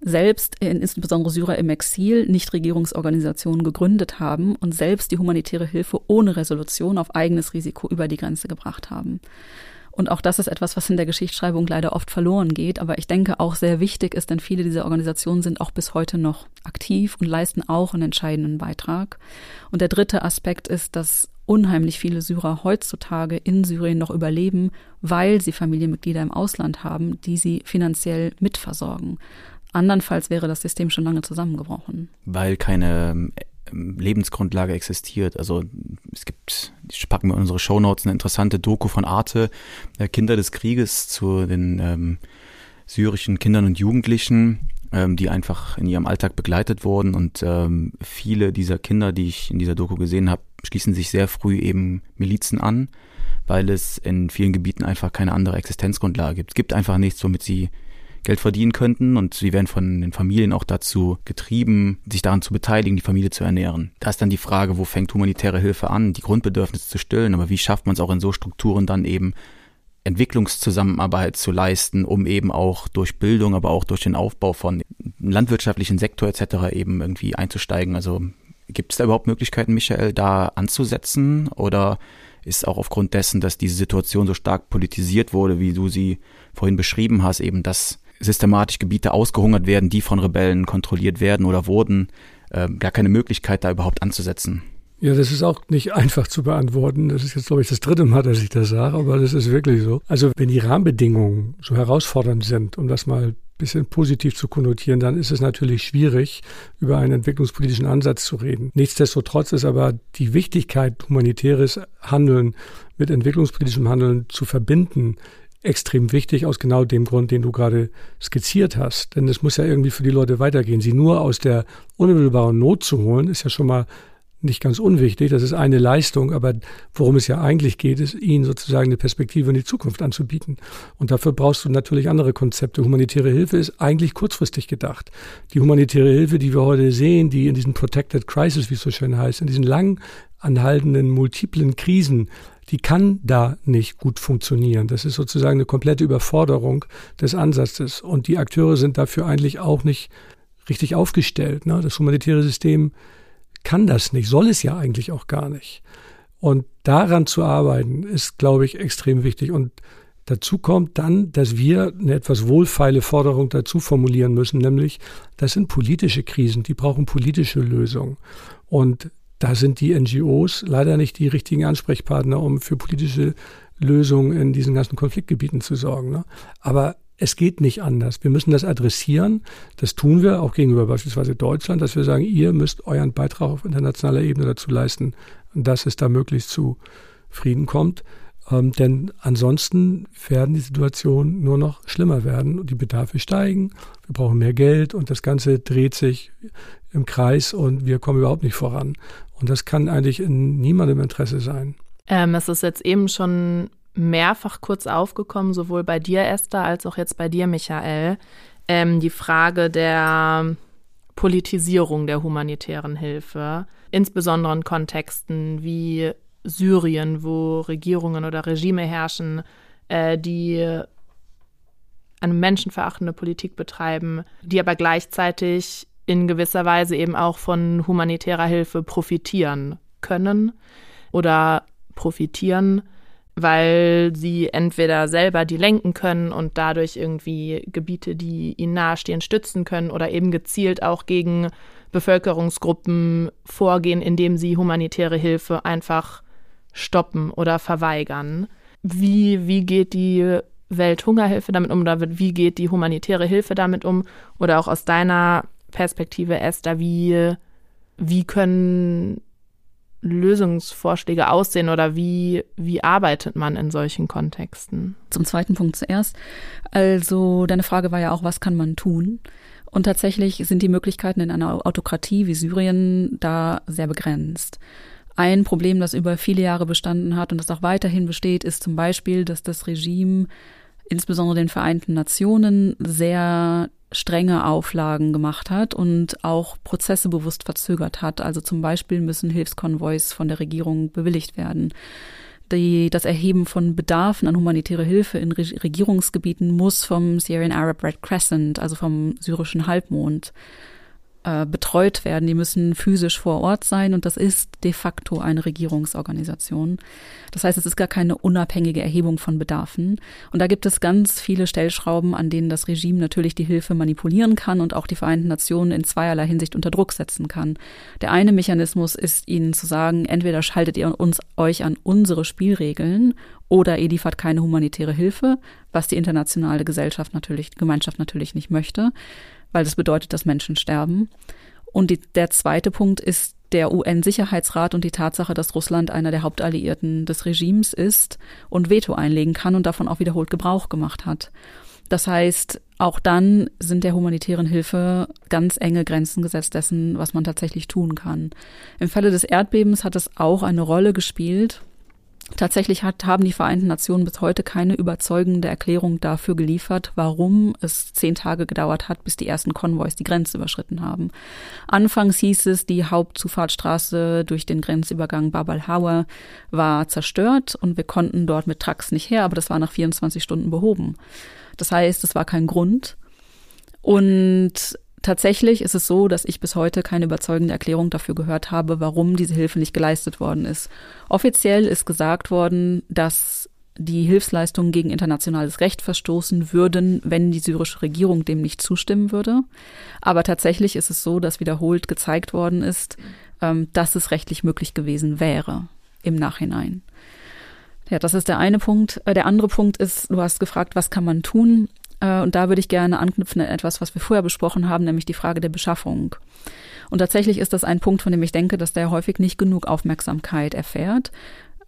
selbst, insbesondere Syrer im Exil, Nichtregierungsorganisationen gegründet haben und selbst die humanitäre Hilfe ohne Resolution auf eigenes Risiko über die Grenze gebracht haben. Und auch das ist etwas, was in der Geschichtsschreibung leider oft verloren geht, aber ich denke auch sehr wichtig ist, denn viele dieser Organisationen sind auch bis heute noch aktiv und leisten auch einen entscheidenden Beitrag. Und der dritte Aspekt ist, dass unheimlich viele Syrer heutzutage in Syrien noch überleben, weil sie Familienmitglieder im Ausland haben, die sie finanziell mitversorgen. Andernfalls wäre das System schon lange zusammengebrochen. Weil keine ähm, Lebensgrundlage existiert. Also es gibt, ich packen wir in unsere Shownotes eine interessante Doku von Arte, äh, Kinder des Krieges zu den ähm, syrischen Kindern und Jugendlichen, ähm, die einfach in ihrem Alltag begleitet wurden. Und ähm, viele dieser Kinder, die ich in dieser Doku gesehen habe, schließen sich sehr früh eben Milizen an, weil es in vielen Gebieten einfach keine andere Existenzgrundlage gibt. Es gibt einfach nichts, womit sie Geld verdienen könnten und sie werden von den Familien auch dazu getrieben, sich daran zu beteiligen, die Familie zu ernähren. Da ist dann die Frage, wo fängt humanitäre Hilfe an, die Grundbedürfnisse zu stillen, aber wie schafft man es auch in so Strukturen dann eben Entwicklungszusammenarbeit zu leisten, um eben auch durch Bildung, aber auch durch den Aufbau von landwirtschaftlichen Sektor etc. eben irgendwie einzusteigen. Also gibt es da überhaupt Möglichkeiten, Michael, da anzusetzen oder ist auch aufgrund dessen, dass diese Situation so stark politisiert wurde, wie du sie vorhin beschrieben hast, eben das systematisch Gebiete ausgehungert werden, die von Rebellen kontrolliert werden oder wurden, äh, gar keine Möglichkeit, da überhaupt anzusetzen. Ja, das ist auch nicht einfach zu beantworten. Das ist jetzt, glaube ich, das dritte Mal, dass ich das sage, aber das ist wirklich so. Also wenn die Rahmenbedingungen so herausfordernd sind, um das mal ein bisschen positiv zu konnotieren, dann ist es natürlich schwierig, über einen entwicklungspolitischen Ansatz zu reden. Nichtsdestotrotz ist aber die Wichtigkeit, humanitäres Handeln mit entwicklungspolitischem Handeln zu verbinden, extrem wichtig aus genau dem Grund, den du gerade skizziert hast. Denn es muss ja irgendwie für die Leute weitergehen. Sie nur aus der unmittelbaren Not zu holen, ist ja schon mal nicht ganz unwichtig. Das ist eine Leistung, aber worum es ja eigentlich geht, ist, ihnen sozusagen eine Perspektive in die Zukunft anzubieten. Und dafür brauchst du natürlich andere Konzepte. Humanitäre Hilfe ist eigentlich kurzfristig gedacht. Die humanitäre Hilfe, die wir heute sehen, die in diesen Protected Crisis, wie es so schön heißt, in diesen lang anhaltenden, multiplen Krisen die kann da nicht gut funktionieren. Das ist sozusagen eine komplette Überforderung des Ansatzes. Und die Akteure sind dafür eigentlich auch nicht richtig aufgestellt. Ne? Das humanitäre System kann das nicht, soll es ja eigentlich auch gar nicht. Und daran zu arbeiten, ist, glaube ich, extrem wichtig. Und dazu kommt dann, dass wir eine etwas wohlfeile Forderung dazu formulieren müssen, nämlich, das sind politische Krisen, die brauchen politische Lösungen. Und da sind die NGOs leider nicht die richtigen Ansprechpartner, um für politische Lösungen in diesen ganzen Konfliktgebieten zu sorgen. Ne? Aber es geht nicht anders. Wir müssen das adressieren. Das tun wir auch gegenüber beispielsweise Deutschland, dass wir sagen, ihr müsst euren Beitrag auf internationaler Ebene dazu leisten, dass es da möglichst zu Frieden kommt. Ähm, denn ansonsten werden die Situationen nur noch schlimmer werden und die Bedarfe steigen. Wir brauchen mehr Geld und das Ganze dreht sich im Kreis und wir kommen überhaupt nicht voran. Und das kann eigentlich in niemandem Interesse sein. Ähm, es ist jetzt eben schon mehrfach kurz aufgekommen, sowohl bei dir, Esther, als auch jetzt bei dir, Michael, ähm, die Frage der Politisierung der humanitären Hilfe, insbesondere in Kontexten wie Syrien, wo Regierungen oder Regime herrschen, äh, die eine menschenverachtende Politik betreiben, die aber gleichzeitig in gewisser Weise eben auch von humanitärer Hilfe profitieren können. oder profitieren, weil sie entweder selber die lenken können und dadurch irgendwie Gebiete, die ihnen nahestehen, stützen können oder eben gezielt auch gegen Bevölkerungsgruppen vorgehen, indem sie humanitäre Hilfe einfach stoppen oder verweigern. Wie, wie geht die Welthungerhilfe damit um oder wie geht die humanitäre Hilfe damit um? Oder auch aus deiner Perspektive, Esther, wie, wie können Lösungsvorschläge aussehen oder wie, wie arbeitet man in solchen Kontexten? Zum zweiten Punkt zuerst. Also deine Frage war ja auch, was kann man tun? Und tatsächlich sind die Möglichkeiten in einer Autokratie wie Syrien da sehr begrenzt. Ein Problem, das über viele Jahre bestanden hat und das auch weiterhin besteht, ist zum Beispiel, dass das Regime insbesondere den Vereinten Nationen sehr strenge Auflagen gemacht hat und auch Prozesse bewusst verzögert hat. Also zum Beispiel müssen Hilfskonvois von der Regierung bewilligt werden. Die, das Erheben von Bedarfen an humanitäre Hilfe in Regierungsgebieten muss vom Syrian Arab Red Crescent, also vom syrischen Halbmond, äh, betreut werden. Die müssen physisch vor Ort sein und das ist de facto eine Regierungsorganisation. Das heißt, es ist gar keine unabhängige Erhebung von Bedarfen. Und da gibt es ganz viele Stellschrauben, an denen das Regime natürlich die Hilfe manipulieren kann und auch die Vereinten Nationen in zweierlei Hinsicht unter Druck setzen kann. Der eine Mechanismus ist ihnen zu sagen, entweder schaltet ihr uns euch an unsere Spielregeln oder ihr liefert keine humanitäre Hilfe, was die internationale Gesellschaft natürlich, Gemeinschaft natürlich nicht möchte weil das bedeutet, dass Menschen sterben. Und die, der zweite Punkt ist der UN-Sicherheitsrat und die Tatsache, dass Russland einer der Hauptalliierten des Regimes ist und Veto einlegen kann und davon auch wiederholt Gebrauch gemacht hat. Das heißt, auch dann sind der humanitären Hilfe ganz enge Grenzen gesetzt dessen, was man tatsächlich tun kann. Im Falle des Erdbebens hat es auch eine Rolle gespielt, Tatsächlich hat, haben die Vereinten Nationen bis heute keine überzeugende Erklärung dafür geliefert, warum es zehn Tage gedauert hat, bis die ersten Konvois die Grenze überschritten haben. Anfangs hieß es, die Hauptzufahrtsstraße durch den Grenzübergang Bab al-Hawa war zerstört und wir konnten dort mit Trucks nicht her, aber das war nach 24 Stunden behoben. Das heißt, es war kein Grund. Und Tatsächlich ist es so, dass ich bis heute keine überzeugende Erklärung dafür gehört habe, warum diese Hilfe nicht geleistet worden ist. Offiziell ist gesagt worden, dass die Hilfsleistungen gegen internationales Recht verstoßen würden, wenn die syrische Regierung dem nicht zustimmen würde. Aber tatsächlich ist es so, dass wiederholt gezeigt worden ist, ähm, dass es rechtlich möglich gewesen wäre im Nachhinein. Ja, das ist der eine Punkt. Äh, der andere Punkt ist, du hast gefragt, was kann man tun? Äh, und da würde ich gerne anknüpfen an etwas, was wir vorher besprochen haben, nämlich die Frage der Beschaffung. Und tatsächlich ist das ein Punkt, von dem ich denke, dass der häufig nicht genug Aufmerksamkeit erfährt.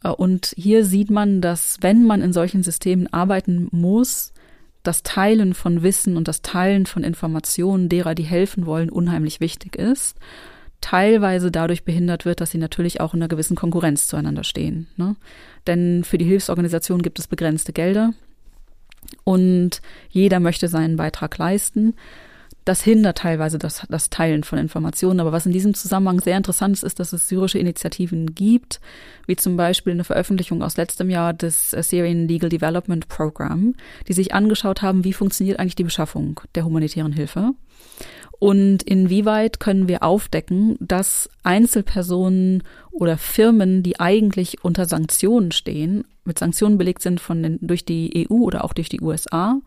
Äh, und hier sieht man, dass wenn man in solchen Systemen arbeiten muss, das Teilen von Wissen und das Teilen von Informationen derer, die helfen wollen, unheimlich wichtig ist. Teilweise dadurch behindert wird, dass sie natürlich auch in einer gewissen Konkurrenz zueinander stehen. Ne? Denn für die Hilfsorganisation gibt es begrenzte Gelder und jeder möchte seinen Beitrag leisten. Das hindert teilweise das, das Teilen von Informationen. Aber was in diesem Zusammenhang sehr interessant ist, ist, dass es syrische Initiativen gibt, wie zum Beispiel eine Veröffentlichung aus letztem Jahr des Syrian Legal Development Program, die sich angeschaut haben, wie funktioniert eigentlich die Beschaffung der humanitären Hilfe. Und inwieweit können wir aufdecken, dass Einzelpersonen oder Firmen, die eigentlich unter Sanktionen stehen, mit Sanktionen belegt sind von den, durch die EU oder auch durch die USA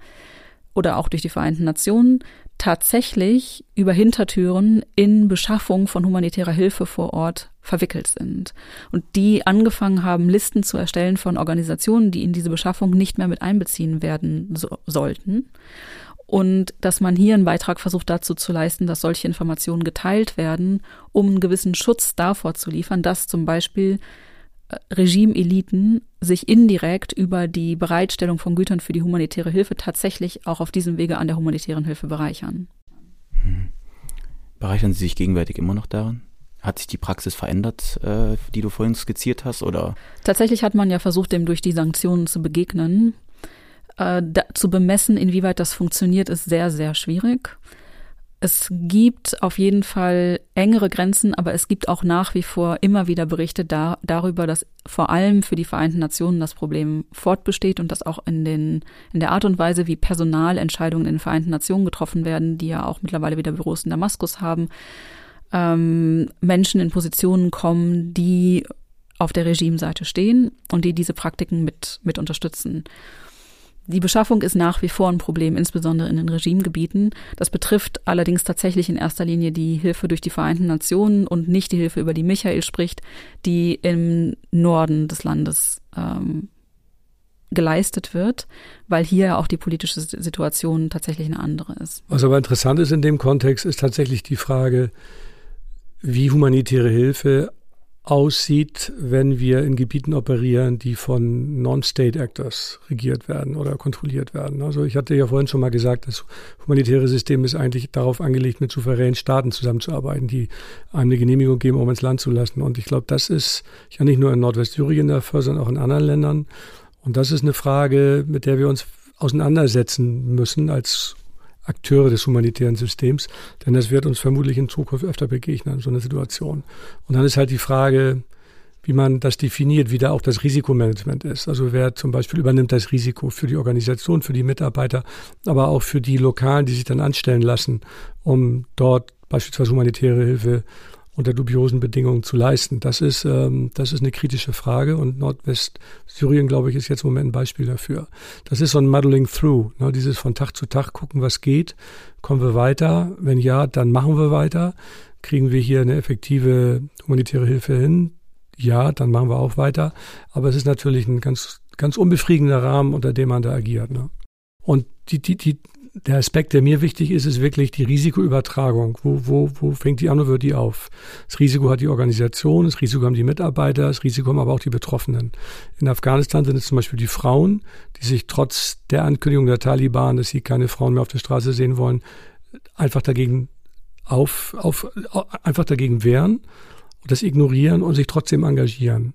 oder auch durch die Vereinten Nationen, tatsächlich über Hintertüren in Beschaffung von humanitärer Hilfe vor Ort verwickelt sind. Und die angefangen haben, Listen zu erstellen von Organisationen, die in diese Beschaffung nicht mehr mit einbeziehen werden so, sollten und dass man hier einen Beitrag versucht dazu zu leisten, dass solche Informationen geteilt werden, um einen gewissen Schutz davor zu liefern, dass zum Beispiel äh, Regimeeliten sich indirekt über die Bereitstellung von Gütern für die humanitäre Hilfe tatsächlich auch auf diesem Wege an der humanitären Hilfe bereichern. Hm. Bereichern Sie sich gegenwärtig immer noch daran? Hat sich die Praxis verändert, äh, die du vorhin skizziert hast, oder? Tatsächlich hat man ja versucht, dem durch die Sanktionen zu begegnen. Äh, da, zu bemessen, inwieweit das funktioniert, ist sehr, sehr schwierig. Es gibt auf jeden Fall engere Grenzen, aber es gibt auch nach wie vor immer wieder Berichte da, darüber, dass vor allem für die Vereinten Nationen das Problem fortbesteht und dass auch in, den, in der Art und Weise, wie Personalentscheidungen in den Vereinten Nationen getroffen werden, die ja auch mittlerweile wieder Büros in Damaskus haben, ähm, Menschen in Positionen kommen, die auf der Regimeseite stehen und die diese Praktiken mit, mit unterstützen. Die Beschaffung ist nach wie vor ein Problem, insbesondere in den Regimegebieten. Das betrifft allerdings tatsächlich in erster Linie die Hilfe durch die Vereinten Nationen und nicht die Hilfe, über die Michael spricht, die im Norden des Landes ähm, geleistet wird, weil hier auch die politische Situation tatsächlich eine andere ist. Was aber interessant ist in dem Kontext, ist tatsächlich die Frage, wie humanitäre Hilfe aussieht, wenn wir in Gebieten operieren, die von Non-State Actors regiert werden oder kontrolliert werden. Also ich hatte ja vorhin schon mal gesagt, das humanitäre System ist eigentlich darauf angelegt, mit souveränen Staaten zusammenzuarbeiten, die einem eine Genehmigung geben, um ins Land zu lassen. Und ich glaube, das ist ja nicht nur in Nordwestsyrien der Fall, sondern auch in anderen Ländern. Und das ist eine Frage, mit der wir uns auseinandersetzen müssen als Akteure des humanitären Systems, denn das wird uns vermutlich in Zukunft öfter begegnen, so eine Situation. Und dann ist halt die Frage, wie man das definiert, wie da auch das Risikomanagement ist. Also wer zum Beispiel übernimmt das Risiko für die Organisation, für die Mitarbeiter, aber auch für die Lokalen, die sich dann anstellen lassen, um dort beispielsweise humanitäre Hilfe unter dubiosen Bedingungen zu leisten. Das ist, ähm, das ist eine kritische Frage und Nordwestsyrien, glaube ich, ist jetzt im Moment ein Beispiel dafür. Das ist so ein Muddling Through, ne, dieses von Tag zu Tag gucken, was geht, kommen wir weiter, wenn ja, dann machen wir weiter, kriegen wir hier eine effektive humanitäre Hilfe hin, ja, dann machen wir auch weiter, aber es ist natürlich ein ganz, ganz unbefriedigender Rahmen, unter dem man da agiert. Ne? Und die, die, die, der Aspekt, der mir wichtig ist, ist wirklich die Risikoübertragung. Wo, wo, wo fängt die an und wird die auf? Das Risiko hat die Organisation, das Risiko haben die Mitarbeiter, das Risiko haben aber auch die Betroffenen. In Afghanistan sind es zum Beispiel die Frauen, die sich trotz der Ankündigung der Taliban, dass sie keine Frauen mehr auf der Straße sehen wollen, einfach dagegen auf, auf, einfach dagegen wehren und das ignorieren und sich trotzdem engagieren.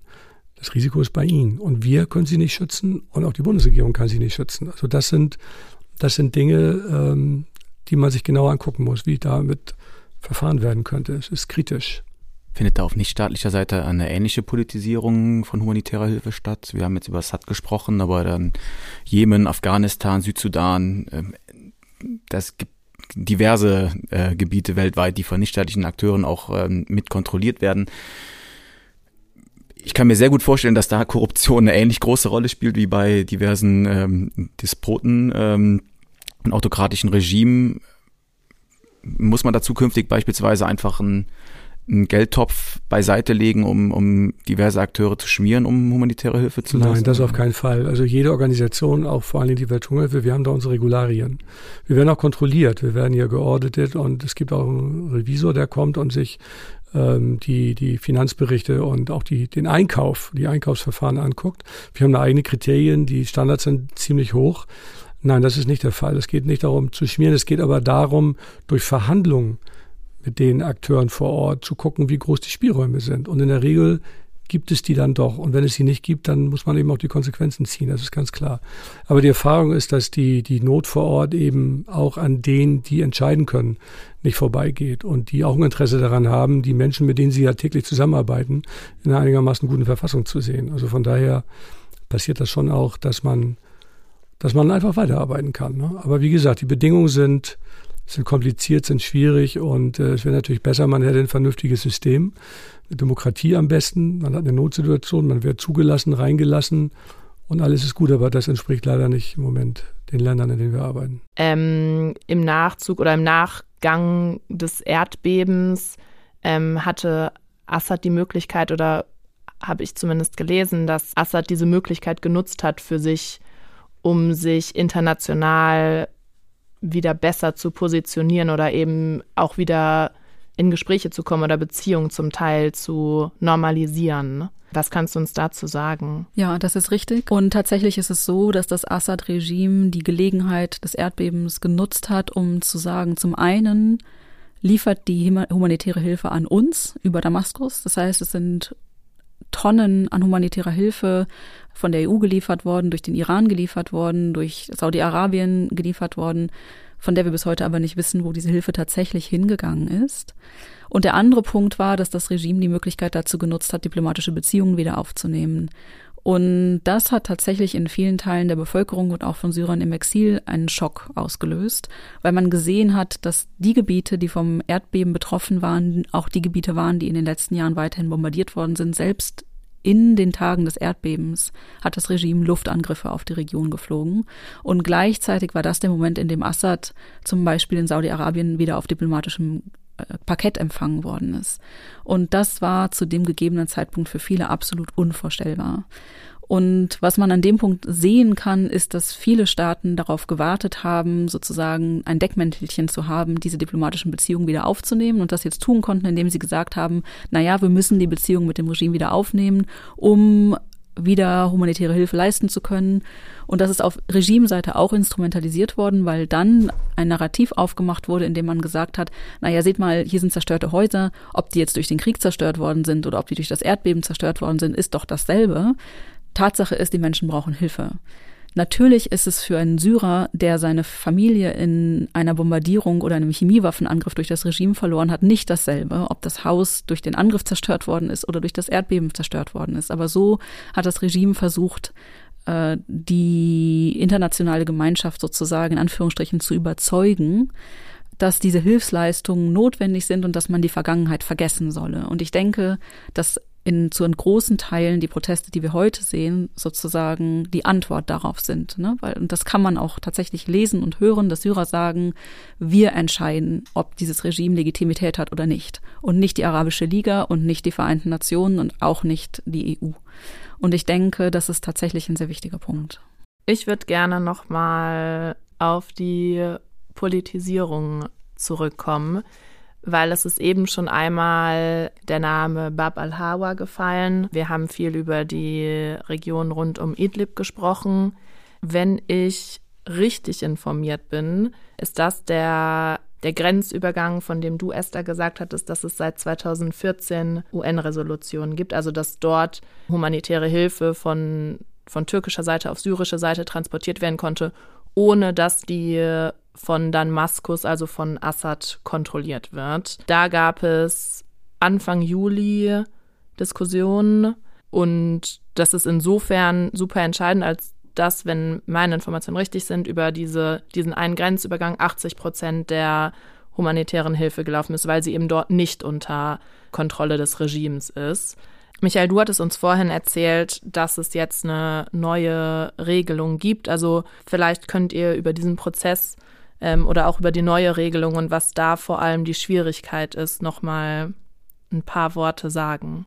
Das Risiko ist bei ihnen. Und wir können sie nicht schützen und auch die Bundesregierung kann sie nicht schützen. Also das sind das sind Dinge, ähm, die man sich genauer angucken muss, wie damit verfahren werden könnte. Es ist kritisch. Findet da auf nichtstaatlicher Seite eine ähnliche Politisierung von humanitärer Hilfe statt? Wir haben jetzt über Assad gesprochen, aber dann Jemen, Afghanistan, Südsudan, ähm, das gibt diverse äh, Gebiete weltweit, die von nichtstaatlichen Akteuren auch ähm, mit kontrolliert werden. Ich kann mir sehr gut vorstellen, dass da Korruption eine ähnlich große Rolle spielt wie bei diversen ähm, Despoten ähm, und autokratischen Regimen. Muss man da zukünftig beispielsweise einfach ein einen Geldtopf beiseite legen, um, um diverse Akteure zu schmieren, um humanitäre Hilfe zu leisten? Nein, das auf keinen Fall. Also jede Organisation, auch vor allem die Welthungerhilfe, wir haben da unsere Regularien. Wir werden auch kontrolliert, wir werden hier geordnet und es gibt auch einen Revisor, der kommt und sich ähm, die, die Finanzberichte und auch die, den Einkauf, die Einkaufsverfahren anguckt. Wir haben da eigene Kriterien, die Standards sind ziemlich hoch. Nein, das ist nicht der Fall. Es geht nicht darum zu schmieren, es geht aber darum, durch Verhandlungen mit den Akteuren vor Ort zu gucken, wie groß die Spielräume sind. Und in der Regel gibt es die dann doch. Und wenn es sie nicht gibt, dann muss man eben auch die Konsequenzen ziehen. Das ist ganz klar. Aber die Erfahrung ist, dass die, die Not vor Ort eben auch an denen, die entscheiden können, nicht vorbeigeht und die auch ein Interesse daran haben, die Menschen, mit denen sie ja täglich zusammenarbeiten, in einer einigermaßen guten Verfassung zu sehen. Also von daher passiert das schon auch, dass man, dass man einfach weiterarbeiten kann. Ne? Aber wie gesagt, die Bedingungen sind sind kompliziert, sind schwierig und äh, es wäre natürlich besser, man hätte ein vernünftiges System, Demokratie am besten, man hat eine Notsituation, man wird zugelassen, reingelassen und alles ist gut, aber das entspricht leider nicht im Moment den Ländern, in denen wir arbeiten. Ähm, Im Nachzug oder im Nachgang des Erdbebens ähm, hatte Assad die Möglichkeit oder habe ich zumindest gelesen, dass Assad diese Möglichkeit genutzt hat für sich, um sich international wieder besser zu positionieren oder eben auch wieder in Gespräche zu kommen oder Beziehungen zum Teil zu normalisieren. Was kannst du uns dazu sagen? Ja, das ist richtig. Und tatsächlich ist es so, dass das Assad-Regime die Gelegenheit des Erdbebens genutzt hat, um zu sagen, zum einen liefert die humanitäre Hilfe an uns über Damaskus. Das heißt, es sind Tonnen an humanitärer Hilfe von der EU geliefert worden, durch den Iran geliefert worden, durch Saudi-Arabien geliefert worden, von der wir bis heute aber nicht wissen, wo diese Hilfe tatsächlich hingegangen ist. Und der andere Punkt war, dass das Regime die Möglichkeit dazu genutzt hat, diplomatische Beziehungen wieder aufzunehmen. Und das hat tatsächlich in vielen Teilen der Bevölkerung und auch von Syrern im Exil einen Schock ausgelöst, weil man gesehen hat, dass die Gebiete, die vom Erdbeben betroffen waren, auch die Gebiete waren, die in den letzten Jahren weiterhin bombardiert worden sind, selbst in den Tagen des Erdbebens hat das Regime Luftangriffe auf die Region geflogen. Und gleichzeitig war das der Moment, in dem Assad zum Beispiel in Saudi-Arabien wieder auf diplomatischem äh, Parkett empfangen worden ist. Und das war zu dem gegebenen Zeitpunkt für viele absolut unvorstellbar. Und was man an dem Punkt sehen kann, ist, dass viele Staaten darauf gewartet haben, sozusagen ein Deckmäntelchen zu haben, diese diplomatischen Beziehungen wieder aufzunehmen und das jetzt tun konnten, indem sie gesagt haben, na ja, wir müssen die Beziehungen mit dem Regime wieder aufnehmen, um wieder humanitäre Hilfe leisten zu können. Und das ist auf Regimeseite auch instrumentalisiert worden, weil dann ein Narrativ aufgemacht wurde, in dem man gesagt hat, naja, seht mal, hier sind zerstörte Häuser, ob die jetzt durch den Krieg zerstört worden sind oder ob die durch das Erdbeben zerstört worden sind, ist doch dasselbe. Tatsache ist, die Menschen brauchen Hilfe. Natürlich ist es für einen Syrer, der seine Familie in einer Bombardierung oder einem Chemiewaffenangriff durch das Regime verloren hat, nicht dasselbe, ob das Haus durch den Angriff zerstört worden ist oder durch das Erdbeben zerstört worden ist. Aber so hat das Regime versucht, äh, die internationale Gemeinschaft sozusagen in Anführungsstrichen zu überzeugen, dass diese Hilfsleistungen notwendig sind und dass man die Vergangenheit vergessen solle. Und ich denke, dass in zu in großen Teilen die Proteste, die wir heute sehen, sozusagen die Antwort darauf sind. Ne? Weil, und das kann man auch tatsächlich lesen und hören, dass Syrer sagen, wir entscheiden, ob dieses Regime Legitimität hat oder nicht. Und nicht die Arabische Liga und nicht die Vereinten Nationen und auch nicht die EU. Und ich denke, das ist tatsächlich ein sehr wichtiger Punkt. Ich würde gerne nochmal auf die Politisierung zurückkommen weil es ist eben schon einmal der Name Bab al-Hawa gefallen. Wir haben viel über die Region rund um Idlib gesprochen. Wenn ich richtig informiert bin, ist das der, der Grenzübergang, von dem du, Esther, gesagt hattest, dass es seit 2014 UN-Resolutionen gibt, also dass dort humanitäre Hilfe von, von türkischer Seite auf syrische Seite transportiert werden konnte, ohne dass die von Damaskus, also von Assad, kontrolliert wird. Da gab es Anfang Juli Diskussionen und das ist insofern super entscheidend, als dass, wenn meine Informationen richtig sind, über diese, diesen einen Grenzübergang 80 Prozent der humanitären Hilfe gelaufen ist, weil sie eben dort nicht unter Kontrolle des Regimes ist. Michael, du hattest uns vorhin erzählt, dass es jetzt eine neue Regelung gibt. Also vielleicht könnt ihr über diesen Prozess ähm, oder auch über die neue Regelung und was da vor allem die Schwierigkeit ist, nochmal ein paar Worte sagen.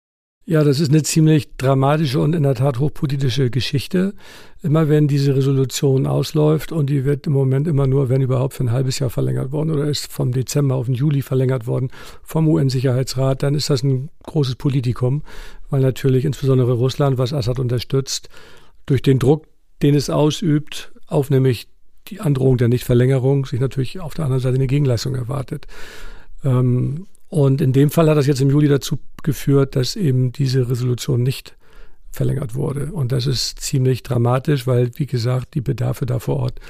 Ja, das ist eine ziemlich dramatische und in der Tat hochpolitische Geschichte. Immer wenn diese Resolution ausläuft und die wird im Moment immer nur, wenn überhaupt, für ein halbes Jahr verlängert worden oder ist vom Dezember auf den Juli verlängert worden vom UN-Sicherheitsrat, dann ist das ein großes Politikum, weil natürlich insbesondere Russland, was Assad unterstützt, durch den Druck, den es ausübt, auf nämlich die Androhung der Nichtverlängerung sich natürlich auf der anderen Seite eine Gegenleistung erwartet. Ähm, und in dem Fall hat das jetzt im Juli dazu geführt, dass eben diese Resolution nicht verlängert wurde. Und das ist ziemlich dramatisch, weil, wie gesagt, die Bedarfe da vor Ort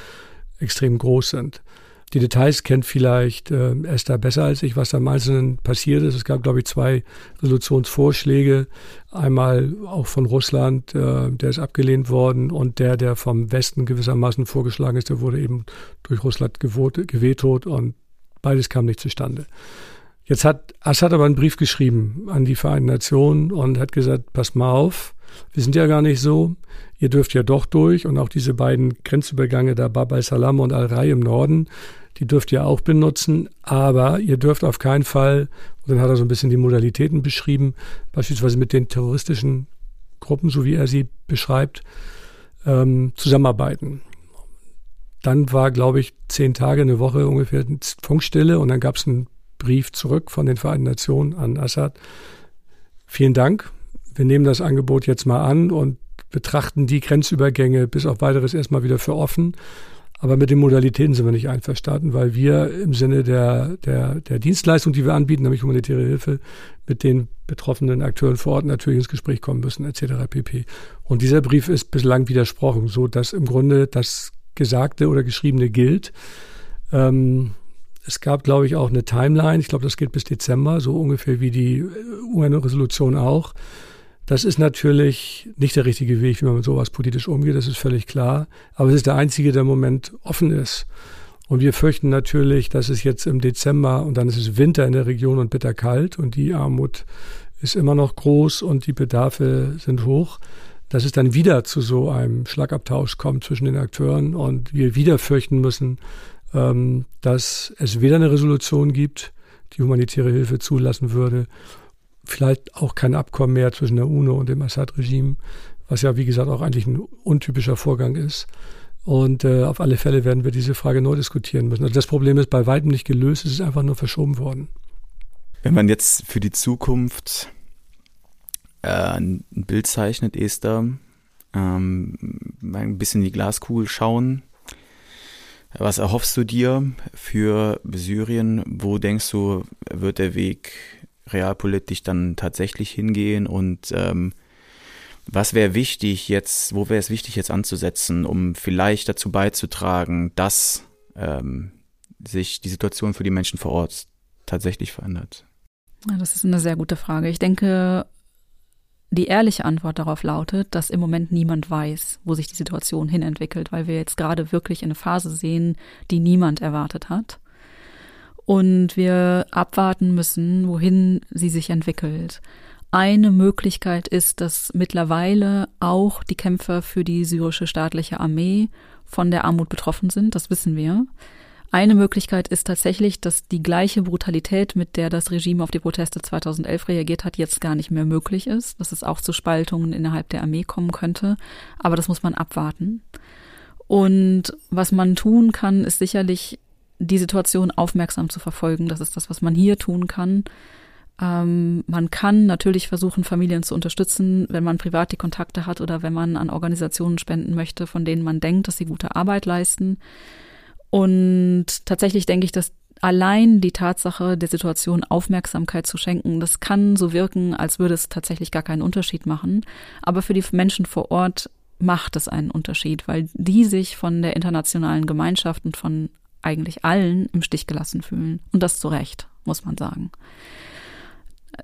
extrem groß sind. Die Details kennt vielleicht äh, Esther besser als ich, was da im Einzelnen passiert ist. Es gab, glaube ich, zwei Resolutionsvorschläge. Einmal auch von Russland, äh, der ist abgelehnt worden und der, der vom Westen gewissermaßen vorgeschlagen ist, der wurde eben durch Russland gewetot und beides kam nicht zustande. Jetzt hat Assad aber einen Brief geschrieben an die Vereinten Nationen und hat gesagt, passt mal auf, wir sind ja gar nicht so. Ihr dürft ja doch durch und auch diese beiden Grenzübergänge da Bab al-Salam und Al-Rai im Norden, die dürft ihr auch benutzen, aber ihr dürft auf keinen Fall, und dann hat er so ein bisschen die Modalitäten beschrieben, beispielsweise mit den terroristischen Gruppen, so wie er sie beschreibt, ähm, zusammenarbeiten. Dann war, glaube ich, zehn Tage, eine Woche ungefähr Funkstille und dann gab es einen Brief zurück von den Vereinten Nationen an Assad. Vielen Dank. Wir nehmen das Angebot jetzt mal an und betrachten die Grenzübergänge bis auf weiteres erstmal wieder für offen. Aber mit den Modalitäten sind wir nicht einverstanden, weil wir im Sinne der, der, der Dienstleistung, die wir anbieten, nämlich humanitäre Hilfe, mit den betroffenen Akteuren vor Ort natürlich ins Gespräch kommen müssen, etc. pp. Und dieser Brief ist bislang widersprochen, so dass im Grunde das Gesagte oder Geschriebene gilt. Ähm, es gab, glaube ich, auch eine Timeline. Ich glaube, das geht bis Dezember, so ungefähr wie die UN-Resolution auch. Das ist natürlich nicht der richtige Weg, wie man mit sowas politisch umgeht, das ist völlig klar. Aber es ist der einzige, der im Moment offen ist. Und wir fürchten natürlich, dass es jetzt im Dezember und dann ist es Winter in der Region und bitterkalt und die Armut ist immer noch groß und die Bedarfe sind hoch. Dass es dann wieder zu so einem Schlagabtausch kommt zwischen den Akteuren und wir wieder fürchten müssen, ähm, dass es weder eine Resolution gibt, die humanitäre Hilfe zulassen würde, vielleicht auch kein Abkommen mehr zwischen der UNO und dem Assad-Regime, was ja wie gesagt auch eigentlich ein untypischer Vorgang ist. Und äh, auf alle Fälle werden wir diese Frage neu diskutieren müssen. Also das Problem ist bei weitem nicht gelöst, es ist einfach nur verschoben worden. Wenn man jetzt für die Zukunft äh, ein Bild zeichnet, Esther, ähm, ein bisschen in die Glaskugel schauen, was erhoffst du dir für Syrien? Wo denkst du, wird der Weg realpolitisch dann tatsächlich hingehen? Und ähm, was wäre wichtig jetzt, wo wäre es wichtig jetzt anzusetzen, um vielleicht dazu beizutragen, dass ähm, sich die Situation für die Menschen vor Ort tatsächlich verändert? Ja, das ist eine sehr gute Frage. Ich denke, die ehrliche Antwort darauf lautet, dass im Moment niemand weiß, wo sich die Situation hinentwickelt, weil wir jetzt gerade wirklich eine Phase sehen, die niemand erwartet hat. Und wir abwarten müssen, wohin sie sich entwickelt. Eine Möglichkeit ist, dass mittlerweile auch die Kämpfer für die syrische staatliche Armee von der Armut betroffen sind, das wissen wir. Eine Möglichkeit ist tatsächlich, dass die gleiche Brutalität, mit der das Regime auf die Proteste 2011 reagiert hat, jetzt gar nicht mehr möglich ist, dass es auch zu Spaltungen innerhalb der Armee kommen könnte. Aber das muss man abwarten. Und was man tun kann, ist sicherlich die Situation aufmerksam zu verfolgen. Das ist das, was man hier tun kann. Ähm, man kann natürlich versuchen, Familien zu unterstützen, wenn man privat die Kontakte hat oder wenn man an Organisationen spenden möchte, von denen man denkt, dass sie gute Arbeit leisten. Und tatsächlich denke ich, dass allein die Tatsache der Situation Aufmerksamkeit zu schenken, das kann so wirken, als würde es tatsächlich gar keinen Unterschied machen. Aber für die Menschen vor Ort macht es einen Unterschied, weil die sich von der internationalen Gemeinschaft und von eigentlich allen im Stich gelassen fühlen. Und das zu Recht, muss man sagen.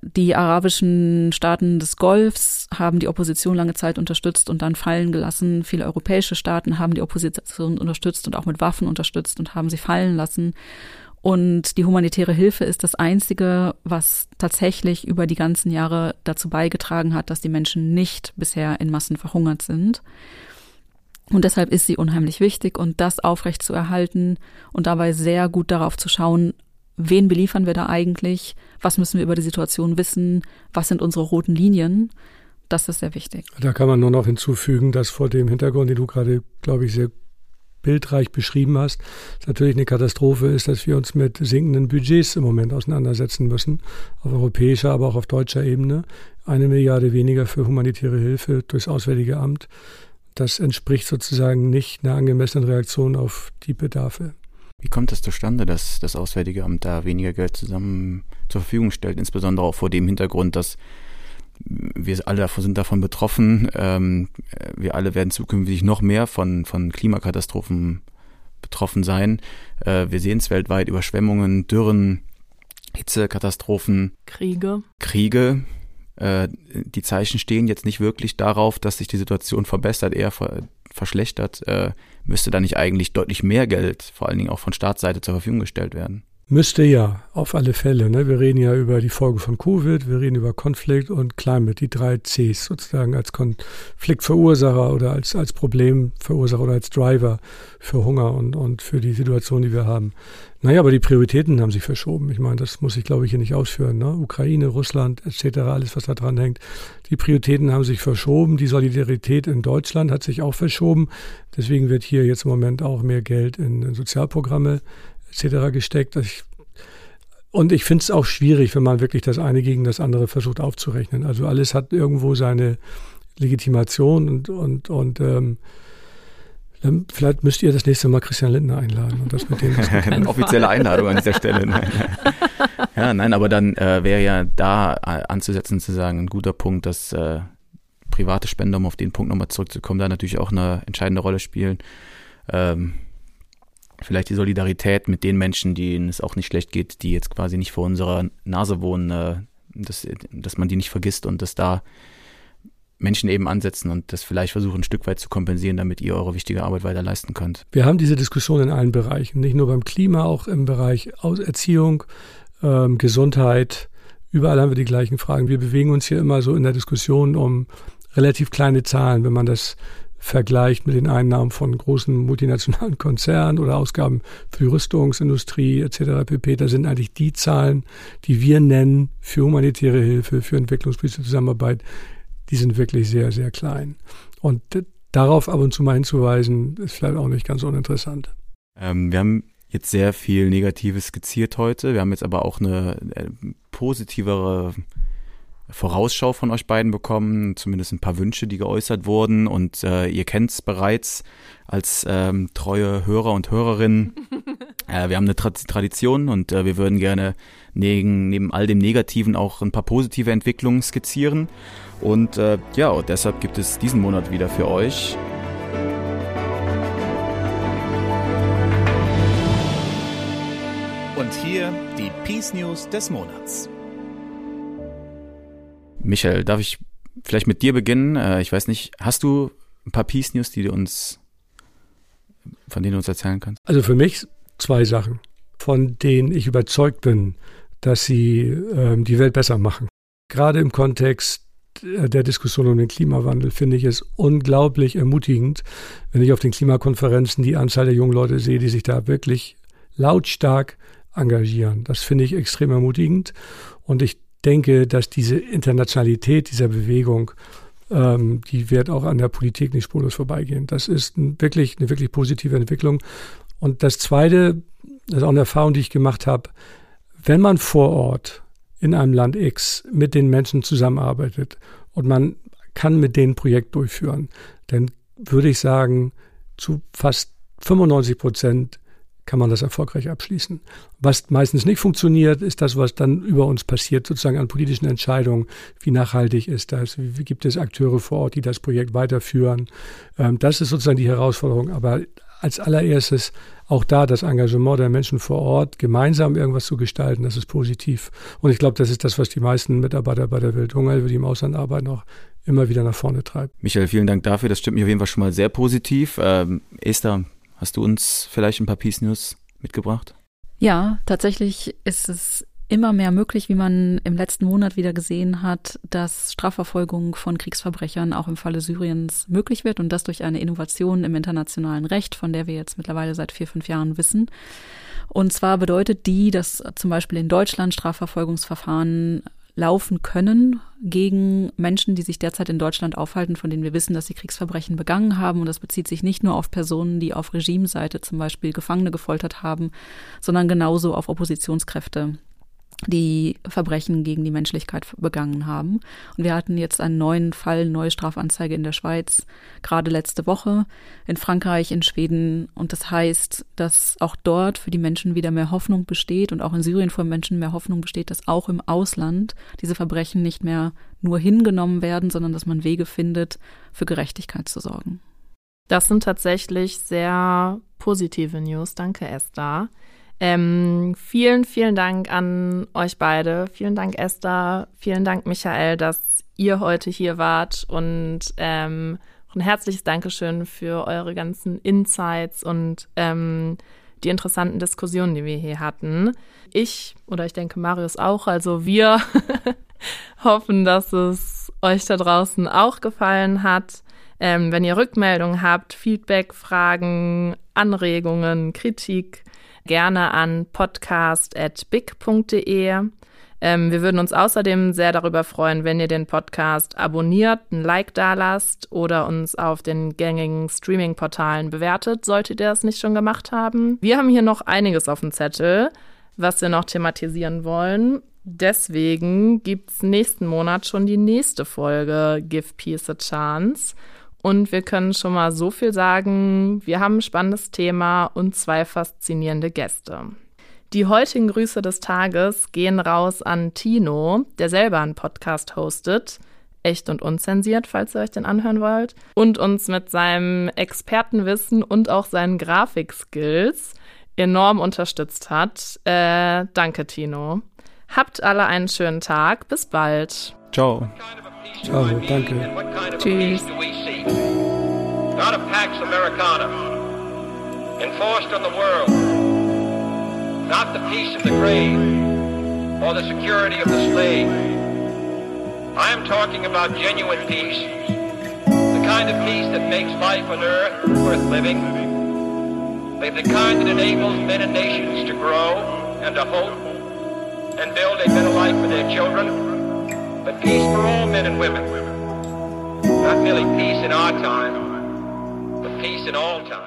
Die arabischen Staaten des Golfs haben die Opposition lange Zeit unterstützt und dann fallen gelassen. Viele europäische Staaten haben die Opposition unterstützt und auch mit Waffen unterstützt und haben sie fallen lassen. Und die humanitäre Hilfe ist das Einzige, was tatsächlich über die ganzen Jahre dazu beigetragen hat, dass die Menschen nicht bisher in Massen verhungert sind. Und deshalb ist sie unheimlich wichtig und das aufrecht zu erhalten und dabei sehr gut darauf zu schauen, wen beliefern wir da eigentlich, was müssen wir über die Situation wissen, was sind unsere roten Linien. Das ist sehr wichtig. Da kann man nur noch hinzufügen, dass vor dem Hintergrund, den du gerade, glaube ich, sehr bildreich beschrieben hast, natürlich eine Katastrophe ist, dass wir uns mit sinkenden Budgets im Moment auseinandersetzen müssen, auf europäischer, aber auch auf deutscher Ebene. Eine Milliarde weniger für humanitäre Hilfe durchs Auswärtige Amt. Das entspricht sozusagen nicht einer angemessenen Reaktion auf die Bedarfe. Wie kommt es zustande, dass das Auswärtige Amt da weniger Geld zusammen zur Verfügung stellt, insbesondere auch vor dem Hintergrund, dass wir alle davon sind davon betroffen. Ähm, wir alle werden zukünftig noch mehr von, von Klimakatastrophen betroffen sein. Äh, wir sehen es weltweit, Überschwemmungen, Dürren, Hitzekatastrophen. Kriege. Kriege. Äh, die Zeichen stehen jetzt nicht wirklich darauf, dass sich die Situation verbessert, eher verschlechtert, äh, müsste da nicht eigentlich deutlich mehr Geld, vor allen Dingen auch von Staatsseite, zur Verfügung gestellt werden? Müsste ja, auf alle Fälle. Ne? Wir reden ja über die Folgen von Covid, wir reden über Konflikt und Climate, die drei Cs sozusagen als Konfliktverursacher oder als, als Problemverursacher oder als Driver für Hunger und, und für die Situation, die wir haben. Naja, aber die Prioritäten haben sich verschoben. Ich meine, das muss ich, glaube ich, hier nicht ausführen. Ne? Ukraine, Russland etc., alles, was da dran hängt. Die Prioritäten haben sich verschoben. Die Solidarität in Deutschland hat sich auch verschoben. Deswegen wird hier jetzt im Moment auch mehr Geld in, Sozialprogramme etc. gesteckt. Ich, und ich finde es auch schwierig, wenn man wirklich das eine gegen das andere versucht aufzurechnen. Also alles hat irgendwo seine Legitimation und, und, und ähm, Vielleicht müsst ihr das nächste Mal Christian Lindner einladen und das mit dem Eine offizielle Einladung an dieser Stelle. Nein. Ja, nein, aber dann äh, wäre ja da äh, anzusetzen, zu sagen, ein guter Punkt, dass äh, private Spender, um auf den Punkt nochmal zurückzukommen, da natürlich auch eine entscheidende Rolle spielen. Ähm, vielleicht die Solidarität mit den Menschen, denen es auch nicht schlecht geht, die jetzt quasi nicht vor unserer Nase wohnen, äh, dass, dass man die nicht vergisst und dass da Menschen eben ansetzen und das vielleicht versuchen, ein Stück weit zu kompensieren, damit ihr eure wichtige Arbeit weiter leisten könnt. Wir haben diese Diskussion in allen Bereichen, nicht nur beim Klima, auch im Bereich Erziehung, ähm, Gesundheit, Überall haben wir die gleichen Fragen. Wir bewegen uns hier immer so in der Diskussion um relativ kleine Zahlen, wenn man das vergleicht mit den Einnahmen von großen multinationalen Konzernen oder Ausgaben für die Rüstungsindustrie etc. pp. Da sind eigentlich die Zahlen, die wir nennen für humanitäre Hilfe, für entwicklungspolitische Zusammenarbeit, die sind wirklich sehr, sehr klein. Und darauf ab und zu mal hinzuweisen, ist vielleicht auch nicht ganz uninteressant. Ähm, wir haben jetzt sehr viel Negatives skizziert heute. Wir haben jetzt aber auch eine, eine positivere Vorausschau von euch beiden bekommen, zumindest ein paar Wünsche, die geäußert wurden. Und äh, ihr kennt es bereits als ähm, treue Hörer und Hörerinnen. äh, wir haben eine Tra Tradition und äh, wir würden gerne neben, neben all dem Negativen auch ein paar positive Entwicklungen skizzieren. Und äh, ja, und deshalb gibt es diesen Monat wieder für euch Und hier die Peace News des Monats. Michael, darf ich vielleicht mit dir beginnen? Äh, ich weiß nicht, hast du ein paar Peace News, die du uns, von denen du uns erzählen kannst? Also für mich zwei Sachen, von denen ich überzeugt bin, dass sie ähm, die Welt besser machen. Gerade im Kontext der Diskussion um den Klimawandel finde ich es unglaublich ermutigend, wenn ich auf den Klimakonferenzen die Anzahl der jungen Leute sehe, die sich da wirklich lautstark engagieren. Das finde ich extrem ermutigend und ich denke, dass diese Internationalität dieser Bewegung, ähm, die wird auch an der Politik nicht spurlos vorbeigehen. Das ist ein, wirklich eine wirklich positive Entwicklung. Und das Zweite, das ist auch eine Erfahrung, die ich gemacht habe, wenn man vor Ort in einem Land X mit den Menschen zusammenarbeitet und man kann mit denen ein Projekt durchführen, dann würde ich sagen, zu fast 95 Prozent kann man das erfolgreich abschließen. Was meistens nicht funktioniert, ist das, was dann über uns passiert, sozusagen an politischen Entscheidungen. Wie nachhaltig ist das? Wie, gibt es Akteure vor Ort, die das Projekt weiterführen? Ähm, das ist sozusagen die Herausforderung. Aber als allererstes auch da das Engagement der Menschen vor Ort, gemeinsam irgendwas zu gestalten, das ist positiv. Und ich glaube, das ist das, was die meisten Mitarbeiter bei der Welthungerhilfe, die im Ausland arbeiten, auch immer wieder nach vorne treibt. Michael, vielen Dank dafür. Das stimmt mir auf jeden Fall schon mal sehr positiv. Ähm, Esther, Hast du uns vielleicht ein paar Peace News mitgebracht? Ja, tatsächlich ist es immer mehr möglich, wie man im letzten Monat wieder gesehen hat, dass Strafverfolgung von Kriegsverbrechern auch im Falle Syriens möglich wird und das durch eine Innovation im internationalen Recht, von der wir jetzt mittlerweile seit vier, fünf Jahren wissen. Und zwar bedeutet die, dass zum Beispiel in Deutschland Strafverfolgungsverfahren laufen können gegen Menschen, die sich derzeit in Deutschland aufhalten, von denen wir wissen, dass sie Kriegsverbrechen begangen haben. Und das bezieht sich nicht nur auf Personen, die auf Regimeseite zum Beispiel Gefangene gefoltert haben, sondern genauso auf Oppositionskräfte die Verbrechen gegen die Menschlichkeit begangen haben. Und wir hatten jetzt einen neuen Fall, neue Strafanzeige in der Schweiz, gerade letzte Woche, in Frankreich, in Schweden. Und das heißt, dass auch dort für die Menschen wieder mehr Hoffnung besteht und auch in Syrien für Menschen mehr Hoffnung besteht, dass auch im Ausland diese Verbrechen nicht mehr nur hingenommen werden, sondern dass man Wege findet, für Gerechtigkeit zu sorgen. Das sind tatsächlich sehr positive News. Danke, Esther. Ähm, vielen, vielen Dank an euch beide. Vielen Dank, Esther. Vielen Dank, Michael, dass ihr heute hier wart und ähm, ein herzliches Dankeschön für eure ganzen Insights und ähm, die interessanten Diskussionen, die wir hier hatten. Ich oder ich denke Marius auch, also wir hoffen, dass es euch da draußen auch gefallen hat. Ähm, wenn ihr Rückmeldungen habt, Feedback, Fragen, Anregungen, Kritik, gerne an podcast.big.de. Ähm, wir würden uns außerdem sehr darüber freuen, wenn ihr den Podcast abonniert, ein Like dalasst oder uns auf den gängigen Streaming-Portalen bewertet, solltet ihr das nicht schon gemacht haben. Wir haben hier noch einiges auf dem Zettel, was wir noch thematisieren wollen. Deswegen gibt es nächsten Monat schon die nächste Folge Give Peace a Chance. Und wir können schon mal so viel sagen, wir haben ein spannendes Thema und zwei faszinierende Gäste. Die heutigen Grüße des Tages gehen raus an Tino, der selber einen Podcast hostet, echt und unzensiert, falls ihr euch den anhören wollt, und uns mit seinem Expertenwissen und auch seinen Grafikskills enorm unterstützt hat. Äh, danke, Tino. Habt alle einen schönen Tag. Bis bald. Ciao. Ciao, danke. Tschüss. Not a Pax Americana, enforced on the world, not the peace of the grave, or the security of the slave. I am talking about genuine peace, the kind of peace that makes life on earth worth living, the kind that enables men and nations to grow and to hope and build a better life for their children, but peace for all men and women. Not merely peace in our time, but peace in all time.